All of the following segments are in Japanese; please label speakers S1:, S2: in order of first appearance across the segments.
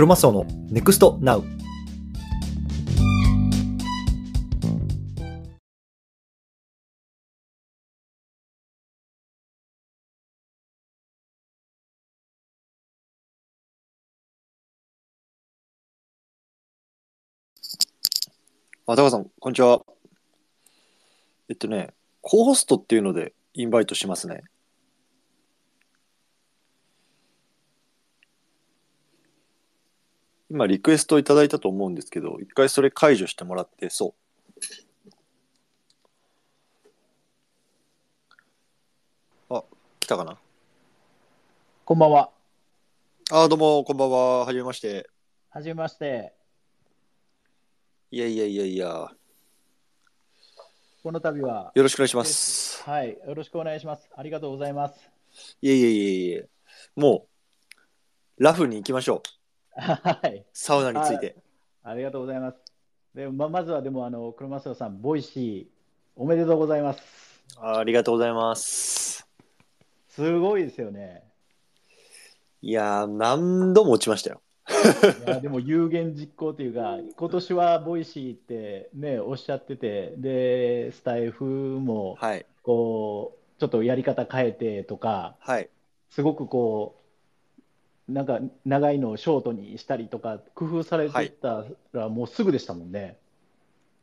S1: クロマスオの NEXT NOW あ、高さん、こんにちは。えっとね、コホストっていうのでインバイトしますね。今リクエストいただいたと思うんですけど、一回それ解除してもらって、そう。あ、来たかな？
S2: こんばんは。
S1: あ、どうも、こんばんは。はじめまして。
S2: はじめまして。
S1: いやいやいやいや、
S2: この度は、
S1: よろしくお願いします。
S2: はい、よろしくお願いします。ありがとうございます。
S1: いやいやいやいやもう、ラフに行きましょう。
S2: はい、
S1: サウナについて。
S2: ありがとうございます。でままずは、でも、あの、黒松さん、 Voicy、おめでとうございます。
S1: あありがとうございます。
S2: すごいですよね。
S1: いやー、何度も落ちましたよ。
S2: いやでも有言実行というか、今年は Voicy ってね、おっしゃってて、で、スタイフも、
S1: はい。
S2: こう、ちょっとやり方変えてとか、
S1: はい。
S2: すごくこう、なんか長いのをショートにしたりとか、工夫されてたら、もうすぐでしたもんね。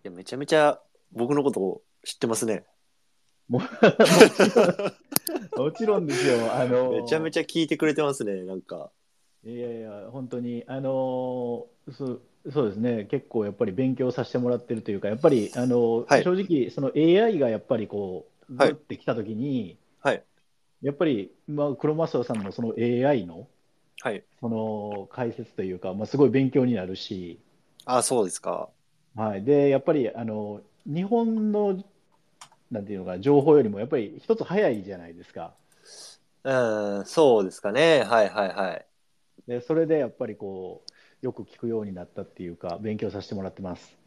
S1: いや、めちゃめちゃ僕のことを知ってますね。
S2: ももちろんですよ、あの
S1: めちゃめちゃ聞いてくれてますね、なんか。
S2: いやいや、本当に、あのそうそうですね、結構やっぱり勉強させてもらってるというか、やっぱり、あの
S1: はい
S2: 正直、その AI がやっぱりこう、ぐ
S1: はい
S2: ってきたときに、
S1: はい。
S2: やっぱり、まあ、黒マスオさんのその AI の
S1: はい。
S2: その解説というか、まあ、すごい勉強になるし、
S1: あ、そうですか。
S2: はい、で、やっぱりあの日本のなんていうのか、情報よりもやっぱり一つ早いじゃないですか。
S1: うん、そうですかね。はいはいはい。
S2: で、それでやっぱりこう、よく聞くようになったっていうか、勉強させてもらってます。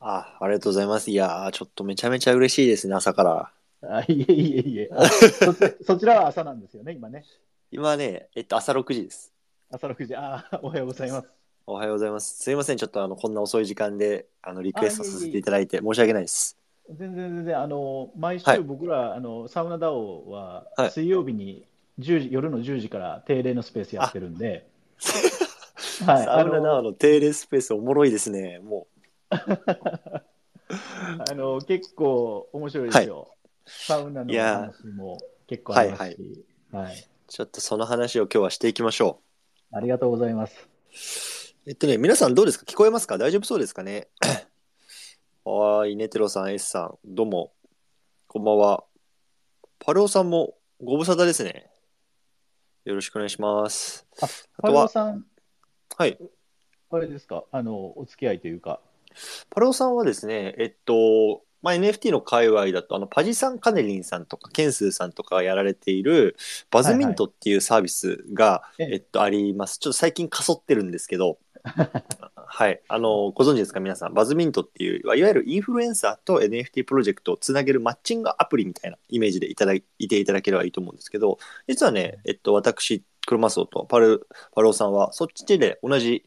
S1: あ、ありがとうございます。いやー、ちょっとめちゃめちゃ嬉しいですね、朝から。
S2: あいえいえいえあ そそちらは朝なんですよね、今ね。
S1: 今ね、えっと、朝6時です。
S2: 朝6時、あー おはようございます。
S1: おはようございます。すいません、ちょっとあの、こんな遅い時間で、あの、リクエストさせていただいて申し訳ないです。
S2: 全然全然、あの毎
S1: はい。
S2: 週僕ら、あのサウナダオは
S1: はい。
S2: 水曜日に10時、夜の10時から定例のスペースやってるんで、はい、
S1: サウナダ
S2: あ
S1: ワの定例スペースおもろいですね、も
S2: あの結構面白いですよ。サウナの
S1: いや
S2: 話も結構ありますし、はい
S1: う。ちょっとその話を今日はしていきましょ
S2: ありがとうございます。
S1: う。えっとね、皆さんどうですか？聞こえますか？大丈夫そうですかね？はーい、ネテロさん、S さん、どうも、こんばんは。パルオさんもご無沙汰ですね。よろしくお願いします。
S2: あ、
S1: あ
S2: パルオさん、
S1: はい。
S2: あれですか、あのお付き合いというか、
S1: パルオさんはですね、えっと、まあ、NFT の界隈だと、あの、パジさん、カネリンさんとか、ケンスーさんとかがやられている、バズミントっていうサービスが、
S2: ええ
S1: えっと、あります。ちょっと最近かそってるんですけど、はい。あの、ご存知ですか？皆さん。バズミントっていう、いわゆるインフルエンサーと NFT プロジェクトをつなげるマッチングアプリみたいなイメージでいただいていただければいいと思うんですけど、実はね、えっと、私、クロマスオとパル、パルオさんは、そっちで同じ、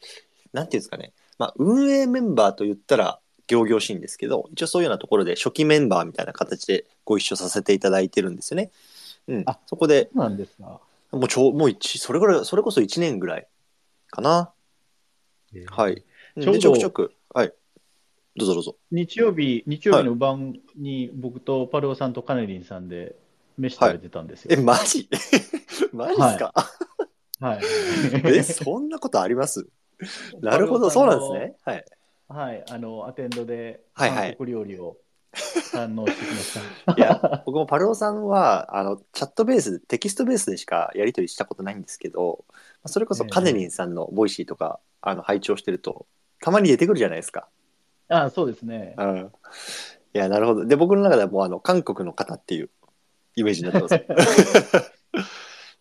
S1: なんていうんですかね、まあ、運営メンバーと言ったら、行々しいんですけど、一応そういうようなところで初期メンバーみたいな形でご一緒させていただいてるんですよね。うん
S2: あ。
S1: そこで、
S2: そうなんですか。
S1: もうちょ、もう一、それぐらい、それこそ1年ぐらいかな。はい。うん
S2: ちょうど
S1: で、ちょくちょく、はい。どうぞどうぞ。
S2: 日曜日、日曜日の晩に僕とパルオさんとカネリンさんで飯食べてたんですよ。
S1: え、マジ？マジっすか、
S2: はい。
S1: え、そんなことあります？なるほど、そうなんですね。はい。
S2: はい、あの、アテンドで韓国料理を堪能してきました。
S1: いや、僕もパルオさんは、あの、チャットベース、テキストベースでしかやり取りしたことないんですけど、それこそ
S2: ええ
S1: カネリンさんの Voicy とか、あの、拝聴してると、たまに出てくるじゃないですか。
S2: あそうですね。
S1: うん。いや、なるほど。で、僕の中ではもう、あの、韓国の方っていうイメージになってます。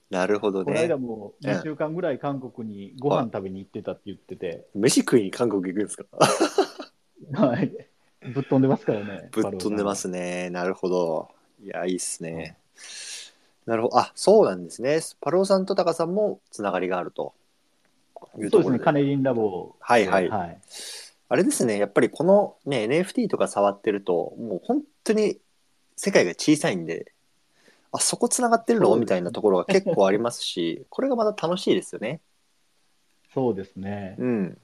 S1: なるほど
S2: この間
S1: ね。
S2: も2週間ぐらい韓国にご飯食べに行ってたって言ってて、
S1: 飯食いに韓国行くんですか？
S2: はい。ぶっ飛んでますからね。
S1: ぶっ飛んでますね。なるほど。いや、いいっすね。なるほど。あ、そうなんですね。パルオさんとタカさんもつながりがあると。いう
S2: そうですね。カネリンラボ。
S1: はいはい
S2: はい。
S1: あれですね、やっぱりこのね、NFT とか触ってると、もう本当に世界が小さいんで、あ、そこ繋がってるの？みたいなところが結構ありますし、これがまた楽しいですよね。
S2: そうですね。
S1: うん。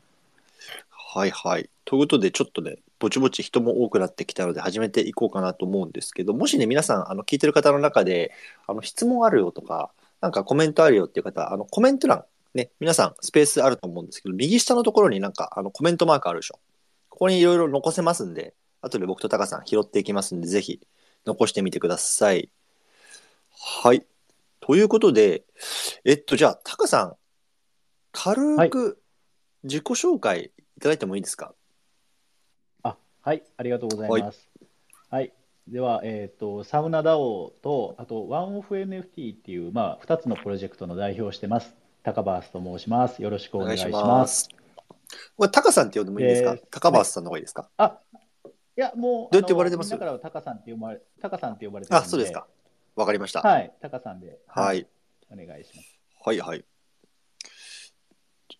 S1: はいはい。ということで、ちょっとね、ぼちぼち人も多くなってきたので、始めていこうかなと思うんですけど、もしね、皆さん、あの、聞いてる方の中で、あの、質問あるよとか、なんかコメントあるよっていう方、あの、コメント欄、ね、皆さん、スペースあると思うんですけど、右下のところになんか、あの、コメントマークあるでしょ。ここにいろいろ残せますんで、後で僕とタカさん拾っていきますんで、ぜひ、残してみてください。はい。ということで、えっと、じゃあ、タカさん、軽く自己紹介いただいてもいいですか、
S2: あ、はい、ありがとうございます。はい。では、えっと、サウナダオと、あと、ワンオフ NFT っていう、まあ、2つのプロジェクトの代表をしてます。高バースと申します。よろしくお願いします。
S1: これ、タカさんって呼んでもいいですか、
S2: えー
S1: 高橋さんの方がいいですか、
S2: あ、いや、もう、
S1: どうやって呼ばれてます？
S2: あのみんなからはタカさんって呼ばれ、タカさんって呼ばれて
S1: あ、そうですか。わかりました。
S2: はい、タカさんで、
S1: はい。
S2: お願いします。
S1: はい、はい。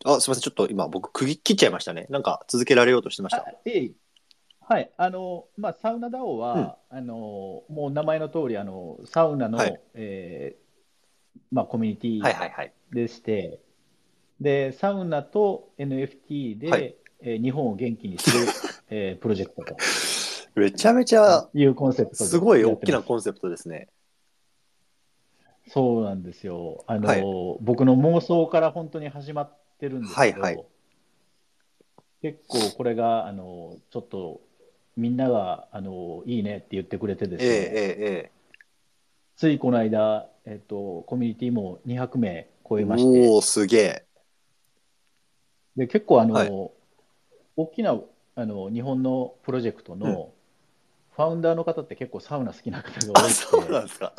S1: あ、すみません。ちょっと今、僕、区切っちゃいましたね。なんか、続けられようとしてました。
S2: あええはい、あの、まあ、サウナダオは、あの、もう名前の通り、あの、サウナの、
S1: はい
S2: えーまあ、コミュニティ
S1: はい、はい、はい。
S2: でして、で、サウナと NFT で、
S1: はい
S2: えー日本を元気にする、えープロジェクトと
S1: めちゃめちゃ、
S2: いうコンセプトです
S1: ごい大きなコンセプトですね。
S2: そうなんですよ。あの、
S1: はい。
S2: 僕の妄想から本当に始まってるんですけど、
S1: はいはい。
S2: 結構これが、あの、ちょっとみんなが、あの、いいねって言ってくれてですね、
S1: えええええ
S2: ついこの間、えっと、コミュニティも200名超
S1: え
S2: えまして、
S1: おおすげえ。
S2: で、結構あの、
S1: はい。
S2: 大きな、あの、日本のプロジェクト
S1: うん。
S2: のファウンダーの方って結構サウナ好きな方が
S1: あ、
S2: 多
S1: そうなん
S2: く
S1: ですか。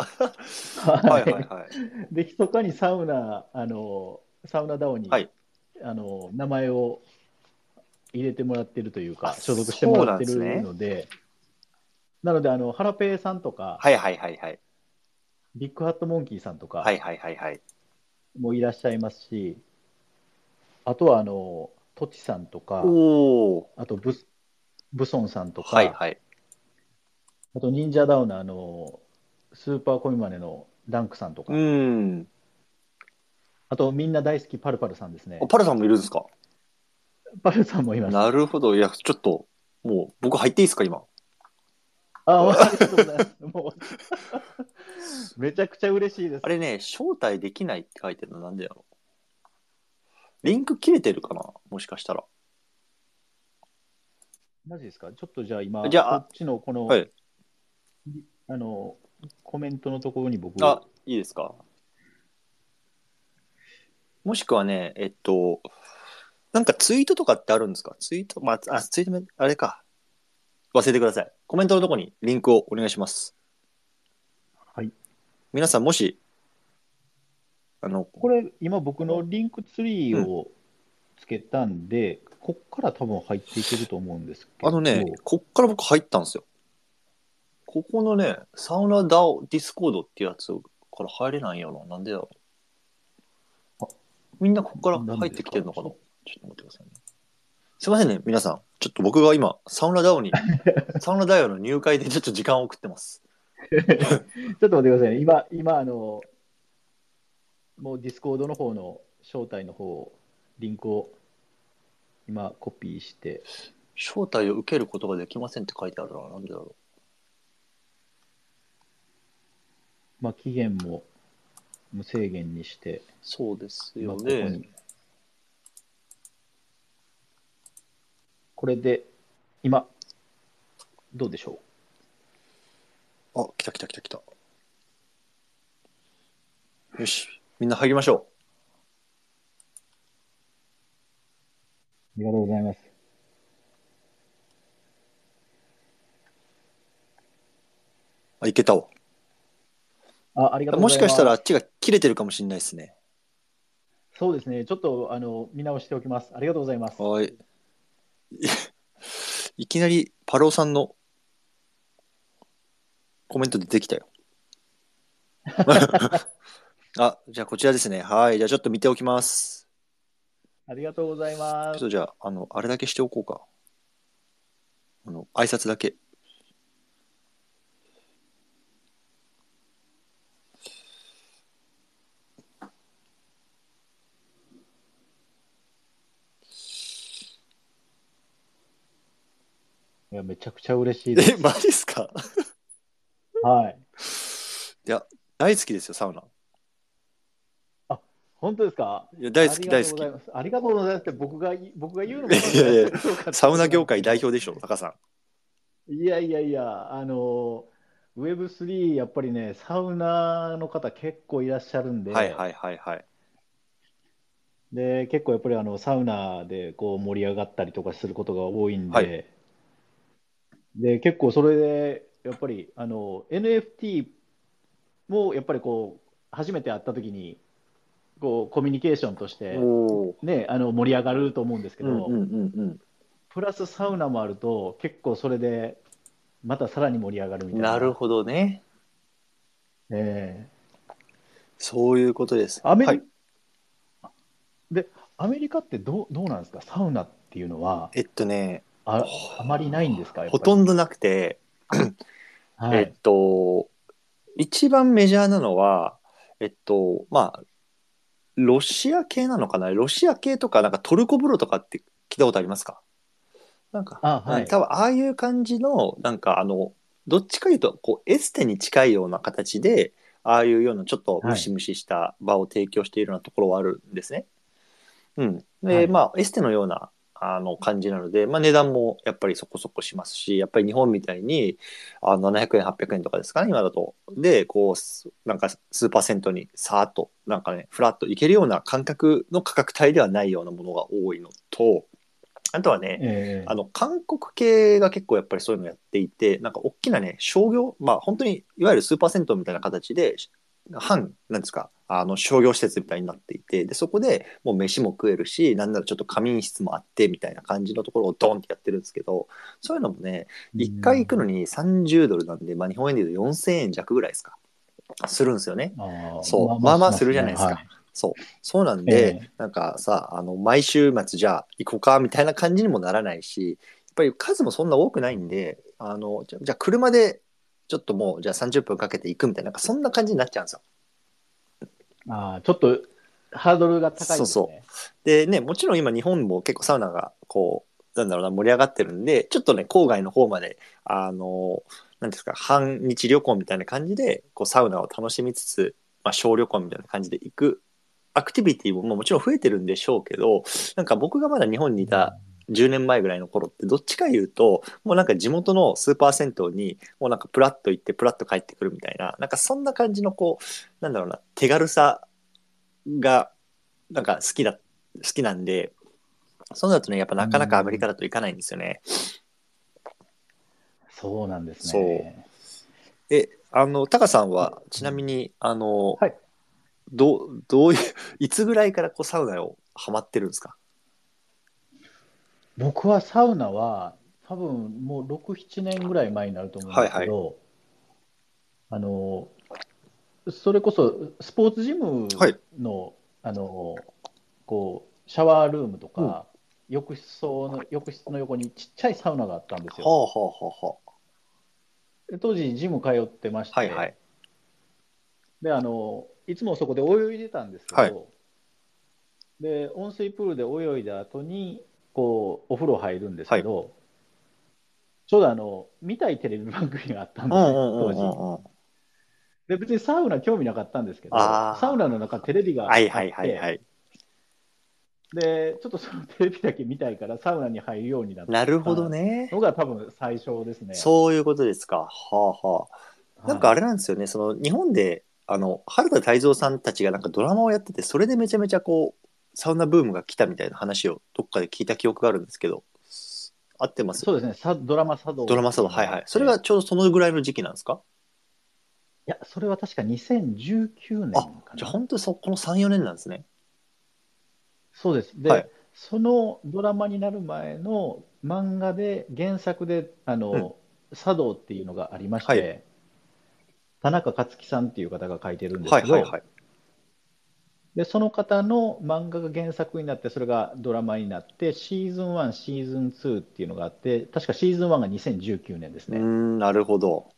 S2: て、
S1: はい、はい、はい。
S2: で、密かにサウナ、あの、サウナダオに、
S1: はい
S2: あの、名前を入れてもらってるという
S1: あ
S2: か、所属してもらって
S1: そうなんですね
S2: るので、なので、あの、ハラペイさんとか、
S1: はい、はい、はい、はい。
S2: ビッグハットモンキーさんとか
S1: はい、はい、はい、はい。
S2: もいらっしゃいますし、あとは、あの、トチさんとか、
S1: おお
S2: あとブス、ブソンさんとか、
S1: はい、はい。
S2: あと、忍者ダウナーのスーパーコミマネのダンクさんとか、
S1: うん。
S2: あと、みんな大好きパルパルさんですね
S1: あ。パルさんもいるんですか？
S2: パルさんもいます。
S1: なるほど。いや、ちょっと、もう、僕入っていいですか、今？
S2: あ、ありがとうございます。もう、めちゃくちゃ嬉しいです
S1: あ。れね、招待できないって書いてるのなんでやろリンク切れてるかな？もしかしたら。
S2: マジですか？ちょっとじゃあ今、
S1: じゃあ
S2: こっちのこの、
S1: はい。
S2: あの、コメントのところに僕、
S1: あ、いいですか？もしくはね、えっと、なんかツイートとかってあるんですか？ツイート、まあ、あ、ツイートも、あれか。忘れてください。コメントのとこにリンクをお願いします。
S2: はい。
S1: 皆さんもし、あの、
S2: これ、今僕のリンクツリーをつけたんで、こっから多分入っていけると思うんですけど、
S1: あのね、こっから僕入ったんですよ。ここのね、サウナ DAO Discord ってやつから入れないよな。なんでだろみんなここから入ってきてるのかな？ちょっと待ってくださいね。すいませんね、皆さん。ちょっと僕が今、サウナ DAO に、サウナ DAO の入会でちょっと時間を送ってます。
S2: ちょっと待ってくださいね。今、今、あの、もう Discord の方の招待の方、リンクを今コピーして、
S1: 招待を受けることができませんって書いてあるな。なんでだろ
S2: まあ、期限も無制限にして、
S1: う。そうです
S2: 今ここ
S1: よね
S2: に。。これで、今、どうでしょ
S1: あ、来た来た来た来た。よし、みんな入りましょ
S2: うありがとうございます。
S1: う。あ、いけたわ。
S2: あ、ありがとう
S1: も
S2: ございます。
S1: しかしたらあっちが切れてるかもしれないですね。
S2: そうですね。ちょっと、あの、見直しておきます。ありがとうございます。
S1: はい。い いきなりパローさんのコメントでできたよ。あ、じゃあこちらですね。はい。じゃあちょっと見ておきます。
S2: ありがとうございます。
S1: ちょっとじゃあ、あの、あれだけしておこうか。あの、挨拶だけ。
S2: いや、めちゃくちゃ嬉しいです。
S1: え、マジっすか？
S2: はい。
S1: いや、大好きですよ、サウナ。
S2: 本当ですか？
S1: いや、大好き、大好き。
S2: ありがとうございます。ありがとうございますって僕が僕が言うのも
S1: いやいやサウナ業界代表でしょ、タカさん。
S2: いやいやいや、あの、Web3、やっぱりね、サウナの方結構いらっしゃるんで、
S1: はいはいはいはい。
S2: で、結構やっぱりあのサウナでこう盛り上がったりとかすることが多いん
S1: は
S2: で、で、結構それで、やっぱりあの NFT もやっぱりこう、初めて会った時に、こうコミュニケーションとして、ね、あの盛り上がると思うんですけど。プラスサウナもあると、結構それで、またさらに盛り上がるみたいな。
S1: なるほどね。
S2: え
S1: そういうことです。
S2: アメリ
S1: はい。
S2: で、アメリカってどう、どうなんですか、サウナっていうのは、
S1: えっとね、
S2: あ、あ。まりないんですか、
S1: ほとんどなくて、
S2: はい。
S1: えっと、一番メジャーなのは、えっと、まあ、ロシア系なのかな？ロシア系とか、なんかトルコ風呂とかって聞いたことありますか？なんか、
S2: あはい。
S1: うん多分ああいう感じの、なんかあの、どっちかいうと、こう、エステに近いような形で、ああいうようなちょっとムシムシした場を提供しているようなところはあるんですね。うん。で、
S2: はい。
S1: まあ、エステのような、あの感じなので、まあ、値段もやっぱりそこそこしますし、やっぱり日本みたいに、あの700円、800円とかですかね、今だと。で、こう、すなんかスーパー銭湯にさーっと、なんかね、フラッといけるような感覚の価格帯ではないようなものが多いのと、あとはね、
S2: ええ
S1: あの、韓国系が結構やっぱりそういうのやっていて、なんか大きなね、商業、まあ本当にいわゆるスーパー銭湯みたいな形で、半、なんですか、あの商業施設みたいになっていて、で、そこでもう飯も食えるし、なんならちょっと仮眠室もあってみたいな感じのところをドンってやってるんですけど、そういうのもね、1回行くのに30ドルなんで、まあ日本円で言うと4000円弱ぐらいですか。するんですよね。そうまあまあするじゃないですか
S2: はい
S1: そう。そうなんで、
S2: え
S1: なんかさ、あの、毎週末じゃあ行こうかみたいな感じにもならないし、やっぱり数もそんな多くないんで、あの、じゃじゃあ車でちょっともう、じゃあ30分かけて行くみたいな、なんかそんな感じになっちゃうんですよ。
S2: あーちょっとハードルが高いです
S1: そう
S2: ね。
S1: でね、もちろん今日本も結構サウナがこう、なんだろうな、盛り上がってるんで、ちょっとね、郊外の方まで、あの、なんですか、半日旅行みたいな感じで、こう、サウナを楽しみつつ、まあ、小旅行みたいな感じで行く、アクティビティもまあもちろん増えてるんでしょうけど、なんか僕がまだ日本にいた10年前ぐらいの頃ってどっちか言うともうなんか地元のスーパー銭湯にもうなんかプラッと行ってプラッと帰ってくるみたいななんかそんな感じのこうなんだろうな手軽さがなんか好きだ好きなんでそうだとねやっぱなかなかアメリカだといかないんですよね。
S2: そうなんですね。
S1: えあのタカさんはちなみにあの、
S2: はい
S1: どうどういういつぐらいからこうサウナをハマってるんですか？
S2: 僕はサウナは多分もう6、7年ぐらい前になると思うんですけど、あの、それこそスポーツジム
S1: はい。
S2: の、あの、こう、シャワールームとか、浴室の、浴室の横にちっちゃいサウナがあったんですよ。
S1: はあはあはあ
S2: 当時ジム通ってまして、
S1: あはいはい。
S2: で、あの、いつもそこで泳いでたんですけど、
S1: はい。
S2: で、温水プールで泳いだ後に、こう、お風呂入るんですけど、ちょうどあの、見たいテレビ番組があったんです当時。で、別にサウナ興味なかったんですけど、サウナの中テレビがあって、
S1: はいはいはいはい
S2: で、ちょっとそのテレビだけ見たいからサウナに入るようになった
S1: なるほどね。
S2: のが多分最初ですね。
S1: そういうことですか。はあはあ。なんかあれなんですよね、その日本で、あの、原田泰造さんたちがなんかドラマをやってて、それでめちゃめちゃこう、サウナブームが来たみたいな話をどっかで聞いた記憶があるんですけど、合ってます？
S2: そうですね、さドラマ茶道。
S1: ドラマサド、はいはい。それがちょうどそのぐらいの時期なんですか？
S2: いや、それは確か2019年
S1: あ
S2: かな。
S1: じゃあ本当にそこの3、4年なんですね。
S2: そうです。で、
S1: はい
S2: そのドラマになる前の漫画で、原作で、あの、茶道っていうのがありまして、
S1: はい
S2: 田中克樹さんっていう方が書いてるんですけど、
S1: はいはいはい。
S2: で、その方の漫画が原作になって、それがドラマになって、シーズン1、シーズン2っていうのがあって、確かシーズン1が2019年ですね。
S1: うーん、なるほど。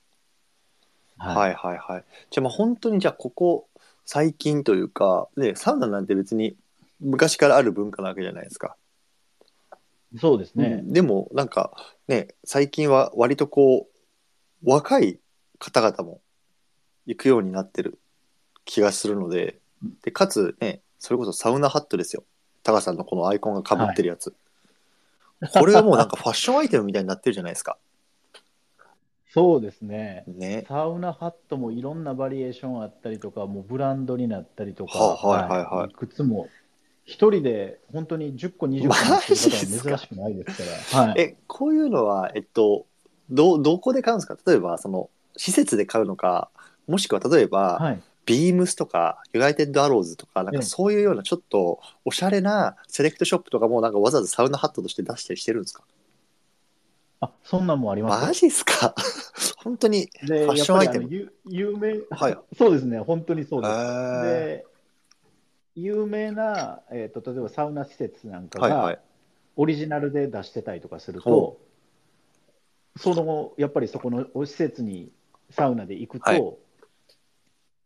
S2: はい
S1: はいはいはい。じゃあまあ本当にじゃあここ最近というか、ね、サウナなんて別に昔からある文化なわけじゃないですか。
S2: そうですね。
S1: うんでもなんかね、最近は割とこう、若い方々も行くようになってる気がするので、で、かつね、それこそサウナハットですよ。タカさんのこのアイコンが被ってるやつ。これはもうなんか ファッションアイテムみたいになってるじゃないですか。
S2: そうですね。
S1: ね。
S2: サウナハットもいろんなバリエーションあったりとか、もうブランドになったりとか、
S1: ははいはいはい
S2: いくつも、一人で本当に10個、20個
S1: マ
S2: 持っては珍しくないですから。はい。
S1: え、こういうのは、えっと、ど、どこで買うんですか？例えば、その、施設で買うのか、もしくは例えば、
S2: はい。
S1: ビームスとか、ユナイテッドアローズとか、なんか
S2: ええ
S1: そういうようなちょっとおしゃれなセレクトショップとかもなんかわざわざサウナハットとして出したりしてるんですか？
S2: あ、そんなんもあります。
S1: マジっすか？本当に。
S2: で、
S1: ファッションアイテム？
S2: 有有名、
S1: はい。
S2: そうですね、本当にそうです。
S1: へ
S2: で、有名な、えーと、例えばサウナ施設なんかが、オリジナルで出してたりとかする
S1: ほ
S2: と、その、やっぱりそこの施設にサウナで行くと、
S1: はい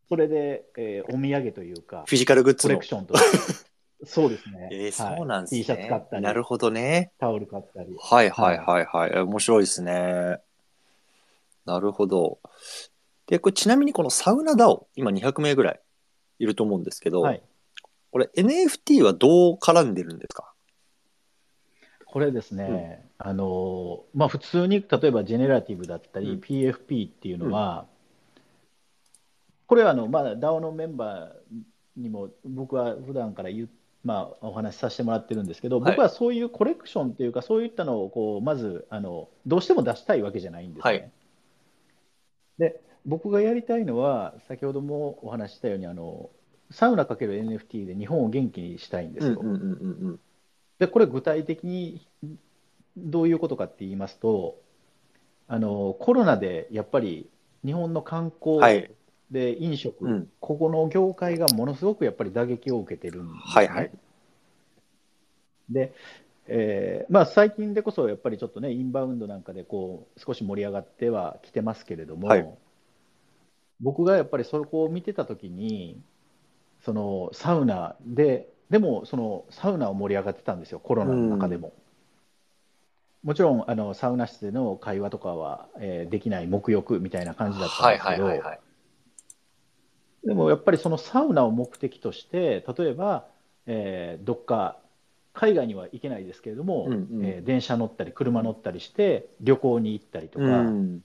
S2: それで、えーお土産というか、
S1: フィジカルグッズの
S2: コレク。ションと そうですね。
S1: えー
S2: はい
S1: そうなんですね。
S2: T シャツ買ったり、
S1: なるほどね。
S2: タオル買ったり。
S1: はいはいはいはい。え面白いですね。なるほど。で、これちなみにこのサウナダオ、今200名ぐらいいると思うんですけど、
S2: はい。
S1: これ NFT はどう絡んでるんですか？
S2: これですね、あのまあ、普通に例えばジェネラティブだったり、
S1: うん
S2: PFP っていうのは、これはあの、まあ、DAO のメンバーにも僕は普段から言う、まあ、お話しさせてもらってるんですけど、
S1: はい
S2: 僕はそういうコレクションっていうか、そういったのをこうまずあのどうしても出したいわけじゃないんですね。
S1: はい
S2: で僕がやりたいのは、先ほどもお話ししたようにあの、サウナかける NFT で日本を元気にしたいんですよ。でこれ具体的にどういうことかって言いますとあのコロナでやっぱり日本の観
S1: うん。
S2: 光
S1: はい。
S2: で飲食、
S1: うん。
S2: ここの業界がものすごくやっぱり打撃を受けてるんですね。
S1: はいはい。
S2: で、えーまあ、最近でこそやっぱりちょっとねインバウンドなんかでこう少し盛り上がってはきてますけれども、
S1: はい
S2: 僕がやっぱりそこを見てた時にそのサウナででもそのサウナを盛り上がってたんですよコロナの中でも。もちろんあのサウナ室での会話とかは、えーできない沐浴みたいな感じだったん
S1: はい
S2: ですけど、
S1: はいはいはい。
S2: でもやっぱりそのサウナを目的として、例えば、えーどっか海外には行けないですけれども、
S1: うんうん
S2: えー電車乗ったり、車乗ったりして、旅行に行ったりとか、
S1: うん。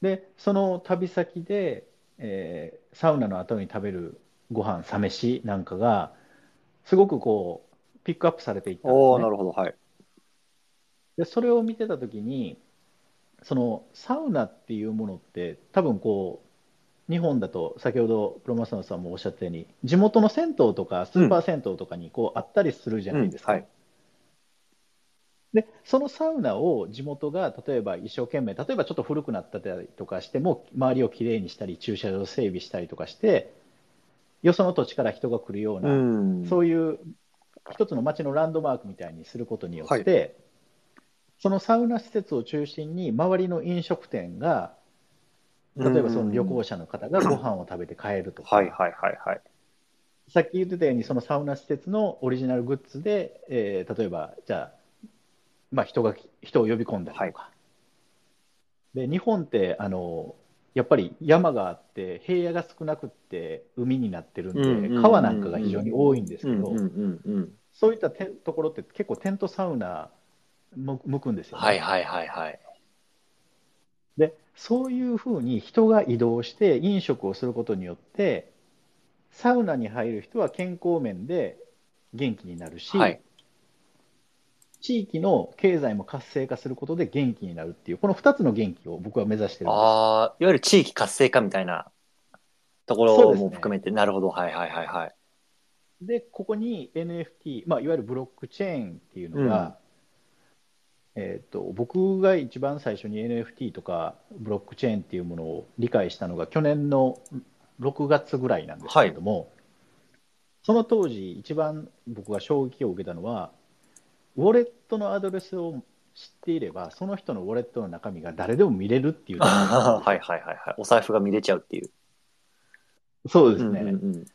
S2: でその旅先で、えーサウナの後に食べるご飯サ飯なんかが、すごくこうピックアップされていったですね。
S1: なるほど。はい。
S2: でそれを見てたときに、そのサウナっていうものって、多分こう、日本だと先ほどプロマスノさんもおっしゃったように、地元の銭湯とかスーパー銭湯とかにこうあったりするじゃないですか。
S1: うんはい
S2: で、そのサウナを地元が例えば一生懸命、例えばちょっと古くなったりとかしても、周りをきれいにしたり、駐車場整備したりとかして、よその土地から人が来るような、
S1: うん。
S2: そういう一つの街のランドマークみたいにすることによって、そのサウナ施設を中心に周りの飲食店が、例えばその旅行者の方がご飯を食べて帰るとか、
S1: はいはいはいはい。
S2: さっき言ってたように、そのサウナ施設のオリジナルグッズで、えー例えば、じゃあ、まあ、人が人を呼び込んだりとか、で日本ってあのやっぱり山があって、平野が少なくって海になってるんで、川なんかが非常に多いんですけど、
S1: うん。
S2: そういったてところって結構テントサウナむ向くんですよね。
S1: はいはいはいはい。
S2: でそういうふうに人が移動して飲食をすることによってサウナに入る人は健康面で元気になるし、
S1: はい。
S2: 地域の経済も活性化することで元気になるっていうこの2つの元気を僕は目指してるんです。
S1: ああ、いわゆる地域活性化みたいなところも含めて、なるほど。はいはいはいはい。
S2: でここに NFT、まあ、いわゆるブロックチェーンっていうのが、えー、と僕が一番最初に NFT とかブロックチェーンっていうものを理解したのが去年の6月ぐらいなんですけれども、その当時、一番僕が衝撃を受けたのは、ウォレットのアドレスを知っていれば、その人のウォレットの中身が誰でも見れるっていう。
S1: はいはいはいはい。お財布が見れちゃうっていう。
S2: そうですね。
S1: うんうんうん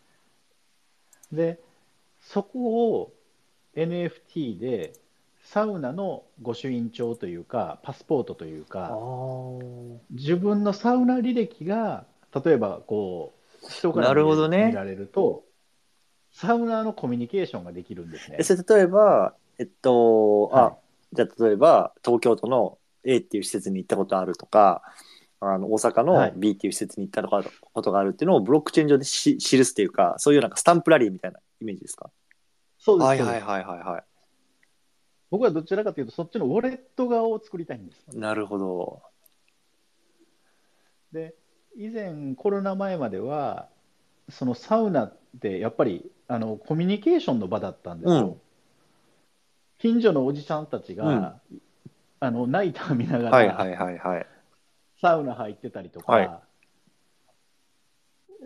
S2: で、そこを NFT でサウナの御朱印帳というか、パスポートという
S1: あ
S2: か、
S1: ー。
S2: 自分のサウナ履歴が、例えばこう、人から
S1: なるほどね。
S2: 見られると、サウナーのコミュニケーションができるんですね。
S1: え。それ例えば、えっと、
S2: は
S1: あ、じゃあ例えば、東京都の A っていう施設に行ったことあるとか、あの大阪の
S2: はい。
S1: B っていう施設に行ったことがあるっていうのをブロックチェーン上でし記すっていうか、そういうなんかスタンプラリーみたいなイメージですか？
S2: そうです、
S1: はいはいはいはいは
S2: 僕はどちらかというと、そっちのウォレット側を作りたいんです。
S1: い。なるほど。
S2: で、以前、コロナ前までは、そのサウナってやっぱりあのコミュニケーションの場だったんですよ。
S1: うん
S2: 近所のおじさんたちが、
S1: うん
S2: あのナイター見ながら、
S1: はいはいはいはい。
S2: サウナ入ってたりとか、
S1: はい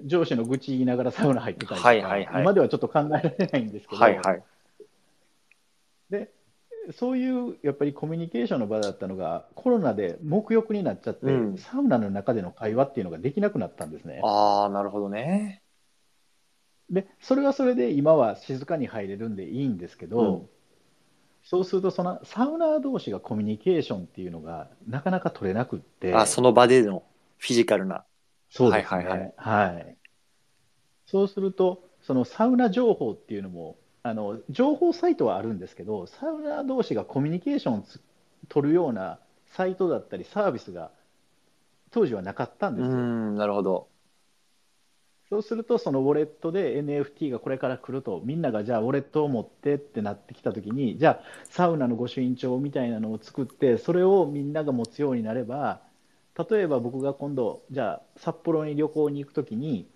S2: 上司の愚痴言いながらサウナ入ってたりとか、
S1: はいはいはい
S2: 今ではちょっと考えられないんですけど、
S1: はいはい。
S2: でそういうやっぱりコミュニケーションの場だったのが、コロナで黙浴になっちゃって、
S1: うん
S2: サウナの中での会話っていうのができなくなったんですね。
S1: ああ、なるほどね。
S2: で、それはそれで今は静かに入れるんでいいんですけど、
S1: うん
S2: そうするとそのサウナー同士がコミュニケーションっていうのがなかなか取れなくって、
S1: あ、その場でのフィジカルな。
S2: そうですね。
S1: はいはい
S2: はいそうすると、そのサウナ情報っていうのも、あの情報サイトはあるんですけど、サウナー同士がコミュニケーションをつ取るようなサイトだったりサービスが当時はなかったん
S1: う
S2: ですよ。
S1: ん、なるほど。
S2: そうすると、そのウォレットで NFT がこれから来ると、みんながじゃあウォレットを持ってってなってきたときに、じゃあサウナの御朱印帳みたいなのを作って、それをみんなが持つようになれば、例えば僕が今度、じゃあ札幌に旅行に行くときに、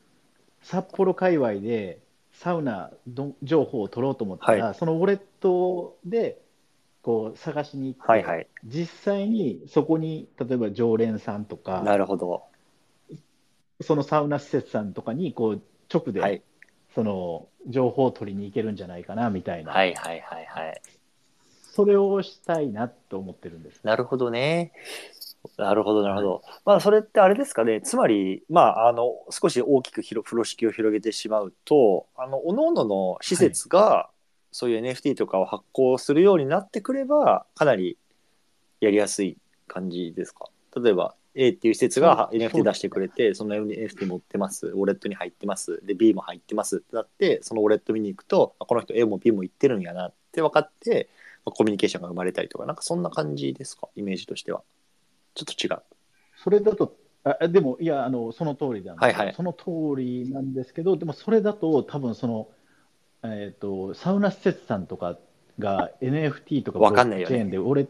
S2: 札幌界隈でサウナど情報を取ろうと思ったら、そのウォレットでこう探しに行って、
S1: はいはい。
S2: 実際にそこに例えば常連さんとか、
S1: なるほど。
S2: そのサウナ施設さんとかにこう直で、
S1: はい。
S2: その情報を取りに行けるんじゃないかなみたいな、
S1: はいはいはいはい。
S2: それをしたいなと思ってるんです。
S1: なるほどね。なるほど、なるほど。まあ、それってあれですかね。つまり、まあ、あの、少し大きく広風呂敷を広げてしまうと、あの、各々の施設が、そういう NFT とかを発行するようになってくれば、かなりやりやすい感じですか？例えば、A っていう施設が NFT 出してくれて、その NFT 持ってます、ウォレットに入ってます、で、B も入ってますってなって、そのウォレット見に行くと、あこの人 A も B も行ってるんやなって分かって、まあコミュニケーションが生まれたりとか、なんかそんな感じですか、イメージとしては。ちょっと違う。
S2: それだと、あでも、いや、あのその通りなんですよ
S1: はいはい
S2: その通りなんですけど、でもそれだと、多分その、えーと、サウナ施設さんとかが NFT とか
S1: わかんないよね
S2: ブロックチェーンで、俺、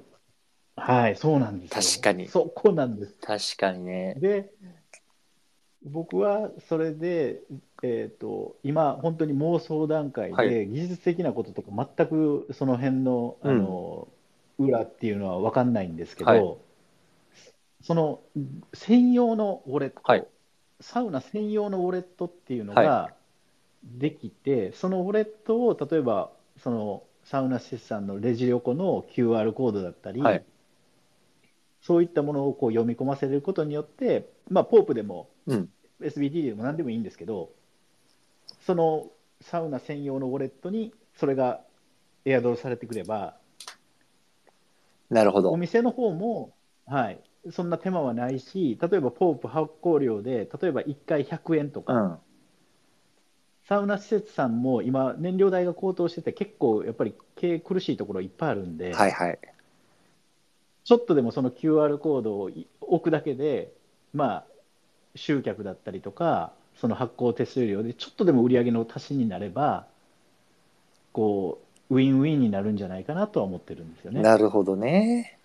S2: はい、そうなんですよ。
S1: 確かに
S2: そこなんです。
S1: 確かにね。
S2: で、僕はそれで、えーと、今、本当に妄想段階
S1: は
S2: で、技術的なこととか、全くその辺の、あの裏っていうのは分かんないんですけど、
S1: はい
S2: その専用のウォレット、
S1: はい
S2: サウナ専用のウォレットっていうのが
S1: は
S2: できて、そのウォレットを例えば、そのサウナ施設さんのレジ横の QR コードだったり、
S1: はい
S2: そういったものをこう読み込ませることによって、まあ、ポープでも
S1: うん。
S2: SBT でも何でもいいんですけど、そのサウナ専用のウォレットにそれがエアドロされてくれば、お
S1: なるほど。
S2: 店の方も、はい、そんな手間はないし、例えばポープ発行料で、例えば1回100円とか、
S1: うん。
S2: サウナ施設さんも今、燃料代が高騰してて、結構やっぱり経営苦しいところいっぱいあるんで、
S1: はいはい。
S2: ちょっとでもその QR コードを置くだけで、まあ、集客だったりとか、その発行手数料でちょっとでも売り上げの足しになれば、こう、ウィンウィンになるんじゃないかなとは思ってるんですよね。
S1: なるほどね。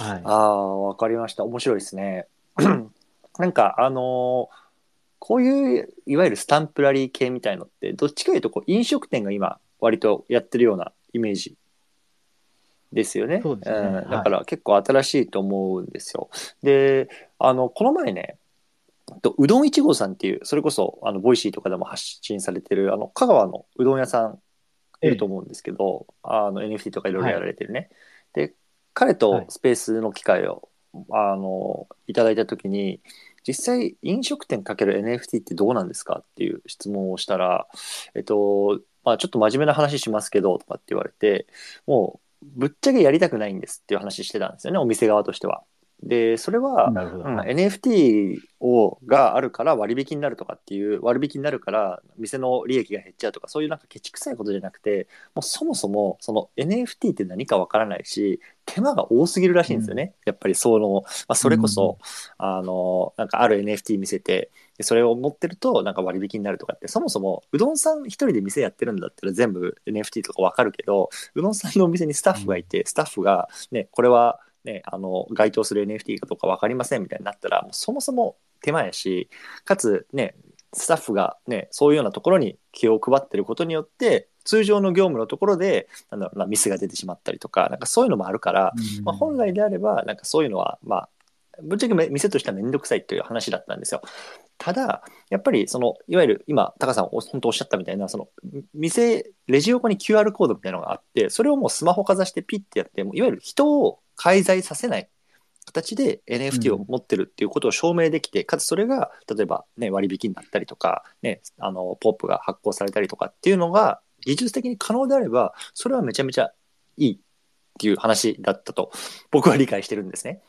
S2: はい。
S1: ああ、わかりました。面白いですね。なんか、あのーこういう、いわゆるスタンプラリー系みたいのって、どっちかというとこう、飲食店が今、割とやってるようなイメージですよね。
S2: そうですね
S1: ん
S2: はい
S1: だから結構新しいと思うんですよ。で、あの、この前ね、とうどん1号さんっていうそれこそあの Voicy とかでも発信されてるあの香川のうどん屋さんいると思うんですけど、あの NFT とかいろいろやられてるね、で彼とスペースの機会を、あのいただいた時に実際飲食店かける NFT ってどうなんですか？っていう質問をしたらえっとまあちょっと真面目な話しますけどとかって言われてもうぶっちゃけやりたくないんですっていう話してたんですよねお店側としては。でそれは。うん
S2: はい。
S1: NFT をがあるから割引になるとかっていう割引になるから店の利益が減っちゃうとかそういうなんかケチくさいことじゃなくてもうそもそもその NFT って何かわからないし手間が多すぎるらしいんですよね、やっぱりその、まあ、それこそ、あのなんかある NFT 見せてでそれを持ってるとなんか割引になるとかってそもそもうどんさん一人で店やってるんだったら全部 NFT とかわかるけどうどんさんのお店にスタッフがいて、スタッフがねこれはね、あの該当する NFT かどうか分かりませんみたいになったらそもそも手間やしかつねスタッフがねそういうようなところに気を配ってることによって通常の業務のところでなんだろうなミスが出てしまったりとかなんかそういうのもあるから、
S2: うん。
S1: まあ、本来であればなんかそういうのはまあぶっちゃけめ店としては面倒くさいという話だったんですよ。ただやっぱりそのいわゆる今タカさんお本当おっしゃったみたいなその店レジ横に QR コードみたいなのがあってそれをもうスマホかざしてピッてやってもういわゆる人を介在させない形で NFT を持ってるっていうことを証明できて、かつそれが例えば、ね、割引になったりとか、ね、あのポップが発行されたりとかっていうのが技術的に可能であればそれはめちゃめちゃいいっていう話だったと僕は理解してるんですね。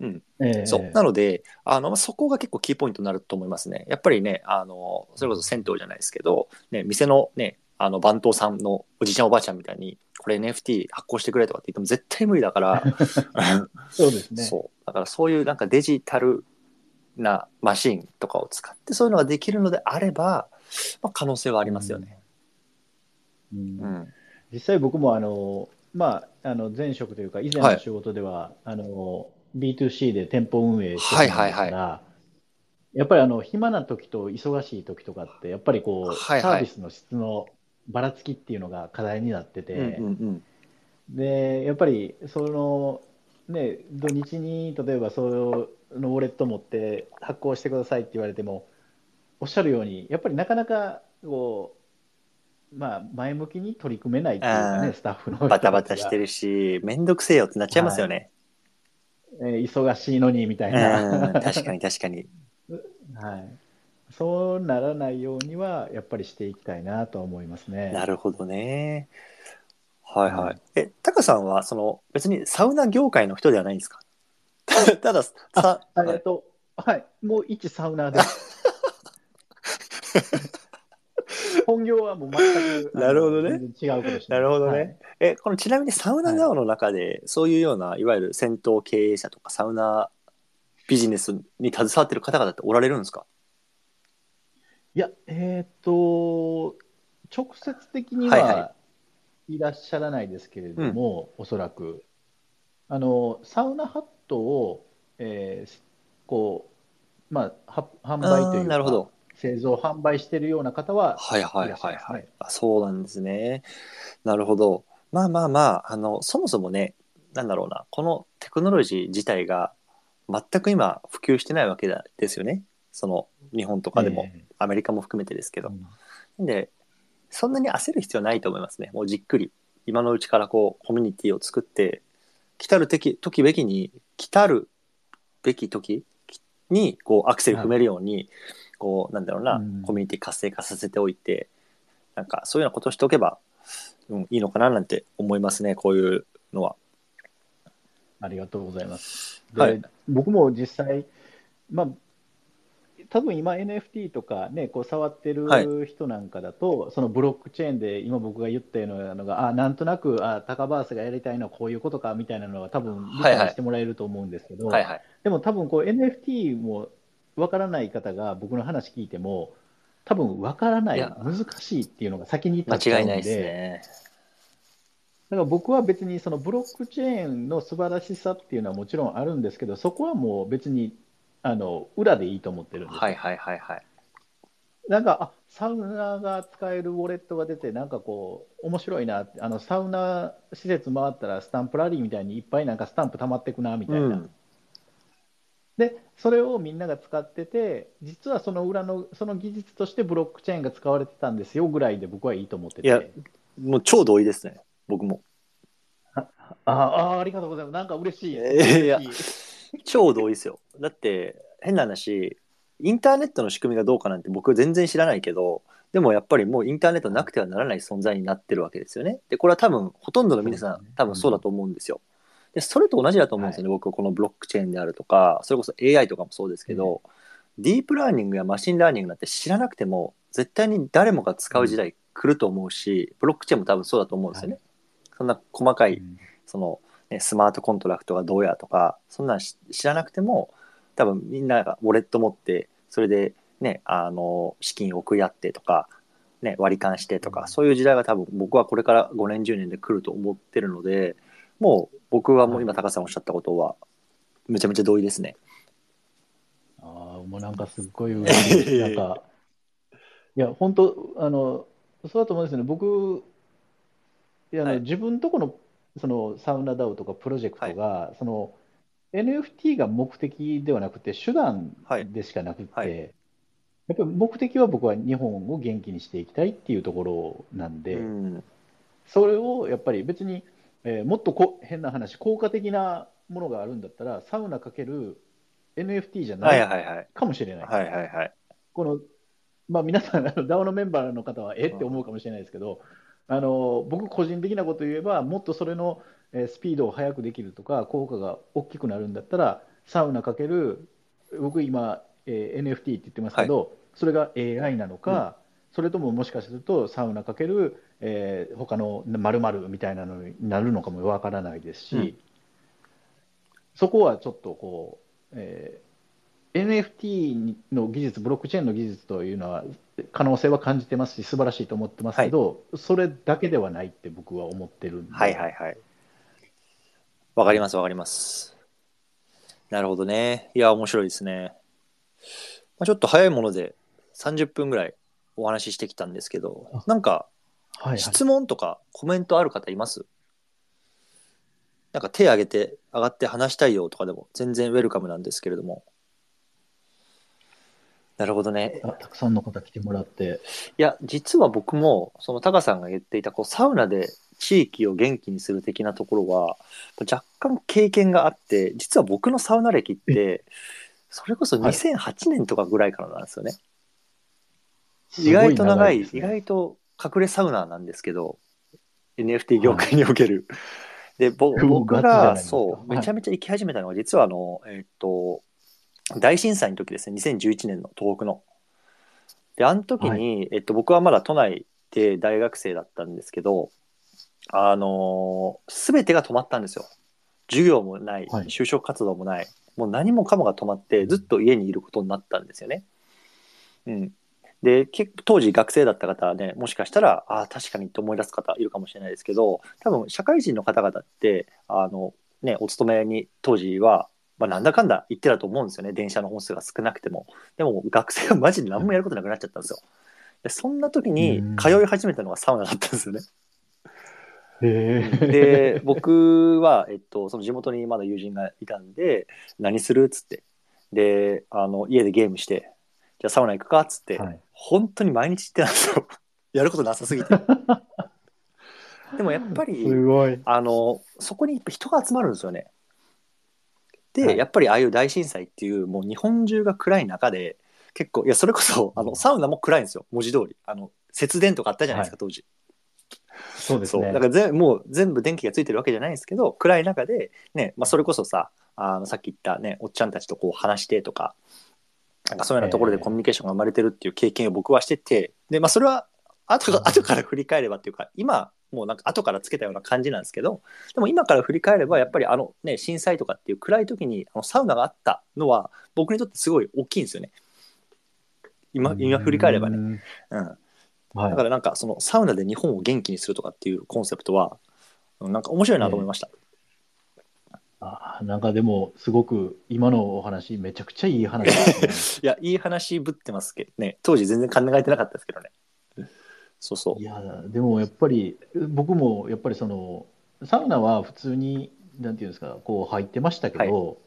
S1: うん、
S2: ええ。
S1: そう。なのであのまあそこが結構キーポイントになると思いますね。やっぱりねあのそれこそ銭湯じゃないですけど、ね、店のねあの番頭さんのおじいちゃんおばあちゃんみたいにこれ NFT 発行してくれとかって言っても絶対無理だから。
S2: そうですね。
S1: そう。だからそういうなんかデジタルなマシンとかを使ってそういうのができるのであれば、まあ、可能性はありますよね。
S2: うん。
S1: うん。
S2: 実際僕もあの、まあ、あの前職というか以前の仕事では、あの B2C で店舗運営してたんですから、
S1: はいはい
S2: やっぱりあの暇な時と忙しい時とかってやっぱりこう、
S1: はいはい。
S2: サービスの質のばらつきっていうのが課題になってて、
S1: うんうんうん。
S2: でやっぱりそのね土日に例えばそのウォレット持って発行してくださいって言われてもおっしゃるようにやっぱりなかなかこうまあ前向きに取り組めないっていうかねスタッフの人
S1: バタバタしてるし面倒くせえよってなっちゃいますよね。
S2: えー忙しいのにみたい
S1: うん
S2: な、
S1: 確かに確かに。
S2: はい、そうならないようにはやっぱりしていきたいなとは思いますね。
S1: なるほどね。はいは
S2: はい
S1: い。え、タカさんはその別にサウナ業界の人ではないんですか？たださ、
S2: えっと、はい、もう一サウナーです。本業はもう全く
S1: なるほどね。
S2: 違うこと
S1: なるほどね。
S2: はい。
S1: え、このちなみにサウナダオの中で、そういうような、いわゆる銭湯経営者とかサウナビジネスに携わってる方々っておられるんですか？
S2: いや、えっと、直接的に
S1: はいは
S2: はいらっしゃらないですけれども、おそらく、あの、サウナハットを、えーこう、まあ、は販売というか、
S1: なるほど。
S2: 製造、販売しているような方は、
S1: はいはいはいいはい。あそうなんですね。なるほど。まあまあまあ、あの、そもそもね、なんだろうな、このテクノロジー自体が全く今普及してないわけだですよね。その日本とかでも、
S2: え
S1: アメリカも含めてですけど。
S2: えうん
S1: で、そんなに焦る必要はないと思いますね。もうじっくり、今のうちからこう、コミュニティを作って、来たる時、時べきに、来たるべき時に、こう、アクセル踏めるように、こう、なんだろうな、
S2: うん
S1: コミュニティ活性化させておいて、なんか、そういうようなことをしておけば、うん、いいのかななんて思いますね、こういうのは。
S2: ありがとうございます。で、
S1: はい
S2: 僕も実際、まあ、多分今 NFT とかね、こう触って
S1: はい
S2: る人なんかだと、そのブロックチェーンで今僕が言ったようなのが、あ、なんとなく、あ、タカバースがやりたいのはこういうことかみたいなのは多分理
S1: はいはい
S2: 解してもらえると思うんですけど、
S1: はいはい。
S2: でも多分こう NFT もわからない方が僕の話聞いても、多分わからないい、
S1: や
S2: 難しいっていうのが先に立っちゃうん
S1: 間違いないです
S2: で、
S1: ね。
S2: だから僕は別にそのブロックチェーンの素晴らしさっていうのはもちろんあるんですけど、そこはもう別にあの裏でいいと思ってるんですよ。
S1: はいはいはいはい。
S2: なんか、あサウナが使えるウォレットが出て、なんかこう、面白いなあのサウナ施設回ったら、スタンプラリーみたいにいっぱいなんかスタンプ溜まってくなみたいな、
S1: うん。
S2: で、それをみんなが使ってて、実はその裏の、その技術としてブロックチェーンが使われてたんですよぐらいで僕はいいと思ってて。
S1: いやもう超同意ですね、僕も。
S2: ああ、ありがとうございます。なんか嬉しい。
S1: いや
S2: 嬉しい
S1: 超同意ですよ。だって、変な話、インターネットの仕組みがどうかなんて僕全然知らないけど、でもやっぱりもうインターネットなくてはならない存在になってるわけですよね。で、これは多分、ほとんどの皆さん、
S2: ね
S1: 多分そうだと思うんですよ。で、それと同じだと思うんですよね、僕はこのブロックチェーンであるとか、それこそ AI とかもそうですけど、ディープラーニングや machine learning なんて知らなくても、絶対に誰もが使う時代来ると思うし、ブロックチェーンも多分そうだと思うんですよね。
S2: は
S1: そんな細かい
S2: うん。
S1: その、ね、スマートコントラクトがどうやとか、そんなんし知らなくても、多分みんながウォレット持って、それでね、あの、資金を送り合ってとか、ね、割り勘してとか、
S2: うん。
S1: そういう時代が多分僕はこれから5年、10年で来ると思ってるので、もう僕はもう今高橋さんおっしゃったことは、めちゃめちゃ同意ですね。
S2: ああ、もうなんかすっごい。なんか、いや、本当、あの、そうだと思うんですよね。僕、いや
S1: はい
S2: 自分とこの、そのサウナダウとかプロジェクトが、その NFT が目的ではなくて、手段
S1: はい
S2: でしかなくて、
S1: はい
S2: やっぱり目的は僕は日本を元気にしていきたいっていうところなんで、
S1: うん。
S2: それをやっぱり別に、えーもっとこ変な話、効果的なものがあるんだったら、サウナかける NFT じゃな
S1: はい
S2: い
S1: はいはい。
S2: かもしれない。
S1: はいはいはい。
S2: この、まあ、皆さん、DAO のメンバーの方は、え？って思うかもしれないですけど、あの僕、個人的なこと言えば、もっとそれの、えースピードを速くできるとか、効果が大きくなるんだったら、サウナかける、僕、今、えー NFT って言ってますけど、それが AI なのか、それとももしかすると、サウナかける、えー他の〇〇みたいなのになるのかもわからないですし、
S1: うん
S2: そこはちょっとこう、えー NFT の技術、ブロックチェーンの技術というのは、可能性は感じてますし、素晴らしいと思ってますけど、それだけではないって僕は思ってるんで、
S1: はいはいはい。わかりますわかります。なるほどね。いや、面白いですね。まあ、ちょっと早いもので30分ぐらいお話ししてきたんですけど
S2: あ、
S1: なんか
S2: はいはい
S1: 質問とかコメントある方います？なんか手挙げて、上がって話したいよとかでも全然ウェルカムなんですけれども。なるほどね。
S2: あたくさんの方来てもらって、
S1: いや、実は僕も、そのタカさんが言っていた、こう、サウナで地域を元気にする的なところは、若干経験があって、実は僕のサウナ歴って、それこそ
S2: はい
S1: 2008年とかぐらいからなんですよね。
S2: すご
S1: 意外と長い、
S2: ね
S1: 意外と隠れサウナーなんですけど、NFT 業界における。で、ぼ
S2: うわ
S1: 僕が、
S2: ガチじゃないですか
S1: そう、
S2: はい
S1: めちゃめちゃ行き始めたのが、実はあの、えっと、大震災の時ですね、2011年の東北の。で、あの時に、えっと、僕はまだ都内で大学生だったんですけど、あのすべてが止まったんですよ。授業もない、
S2: はい
S1: 就職活動もない、もう何もかもが止まって、ずっと家にいることになったんですよね。うん。で、結構当時学生だった方はね、もしかしたら、ああ、確かにって思い出す方いるかもしれないですけど、多分社会人の方々って、あの、ね、お勤めに当時は、まあ、なんだかんだ言ってたと思うんですよね。電車の本数が少なくても。でも学生はマジで何もやることなくなっちゃったんですよ。でそんな時に
S2: うん
S1: 通い始めたのがサウナだったんですよね。で、僕は、えっと、その地元にまだ友人がいたんで、何するっつって。で、あの、家でゲームして、じゃあサウナ行くかっつって、
S2: はい
S1: 本当に毎日行ってたんですよ。やることなさすぎて。でもやっぱり、
S2: すごい。
S1: あの、そこにやっぱ人が集まるんですよね。で、
S2: はい
S1: やっぱりああいう大震災っていう、もう日本中が暗い中で、結構、いや、それこそ、あの、サウナも暗いんですよ、文字通り。あの、節電とかあったじゃないですか、当時。そう。
S2: そうですね
S1: だからぜもう全部電気がついてるわけじゃないんですけど、暗い中で、ね、まあ、それこそさ、あの、さっき言ったね、おっちゃんたちとこう話してとか、なんかそういうようなところで
S2: ええ
S1: コミュニケーションが生まれてるっていう経験を僕はしてて、で、まあ、それは、後か
S2: うん
S1: 後から振り返ればっていうか、今、もうなんか後からつけたような感じなんですけど、でも今から振り返れば、やっぱりあのね、震災とかっていう暗い時にあのサウナがあったのは、僕にとってすごい大きいんですよね。今、今振り返ればね。
S2: ね。
S1: うん。
S2: はい
S1: だからなんかそのサウナで日本を元気にするとかっていうコンセプトは、うんなんか面白いなと思いました。
S2: あーなんかでも、すごく今のお話、めちゃくちゃいい話ですね。
S1: いや、いい話ぶってますけどね、当時全然考えてなかったですけどね。そうそう
S2: い。や、でもやっぱり、僕もやっぱりその、サウナは普通に、なんていうんですか、こう入ってましたけど、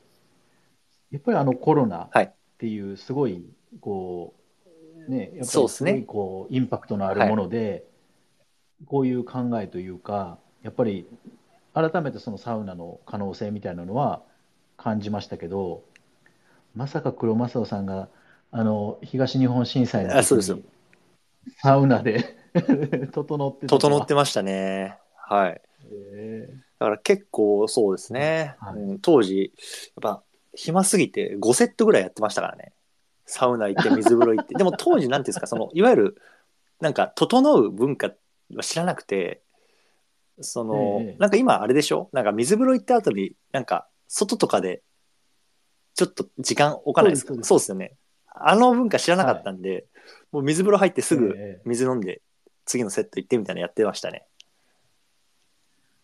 S2: やっぱりあのコロナ
S1: はい
S2: っていうすごいこうねやっぱりすごいこうインパクトのあるもので、こういう考えというかやっぱり改めてそのサウナの可能性みたいなのは感じましたけどまさか黒正夫さんがあの東日本震災の
S1: あそうですよ
S2: 時にサウナで 整って
S1: 整ってましたね。はい。
S2: え
S1: だから結構そうですね。
S2: はい
S1: うん当時、やっぱ暇すぎて5セットぐらいやってましたからね。サウナ行って水風呂行って。でも当時なんていうんですか、その、いわゆる、なんか、整う文化は知らなくて、その、
S2: ええ。
S1: なんか今あれでしょ？なんか水風呂行った後に、なんか、外とかで、ちょっと時間置かないですか？
S2: そうです
S1: そうです。よね。あの文化知らなかったんで、もう水風呂入ってすぐ
S2: ええ
S1: 水飲んで、次のセット行ってみたいなのやってましたね。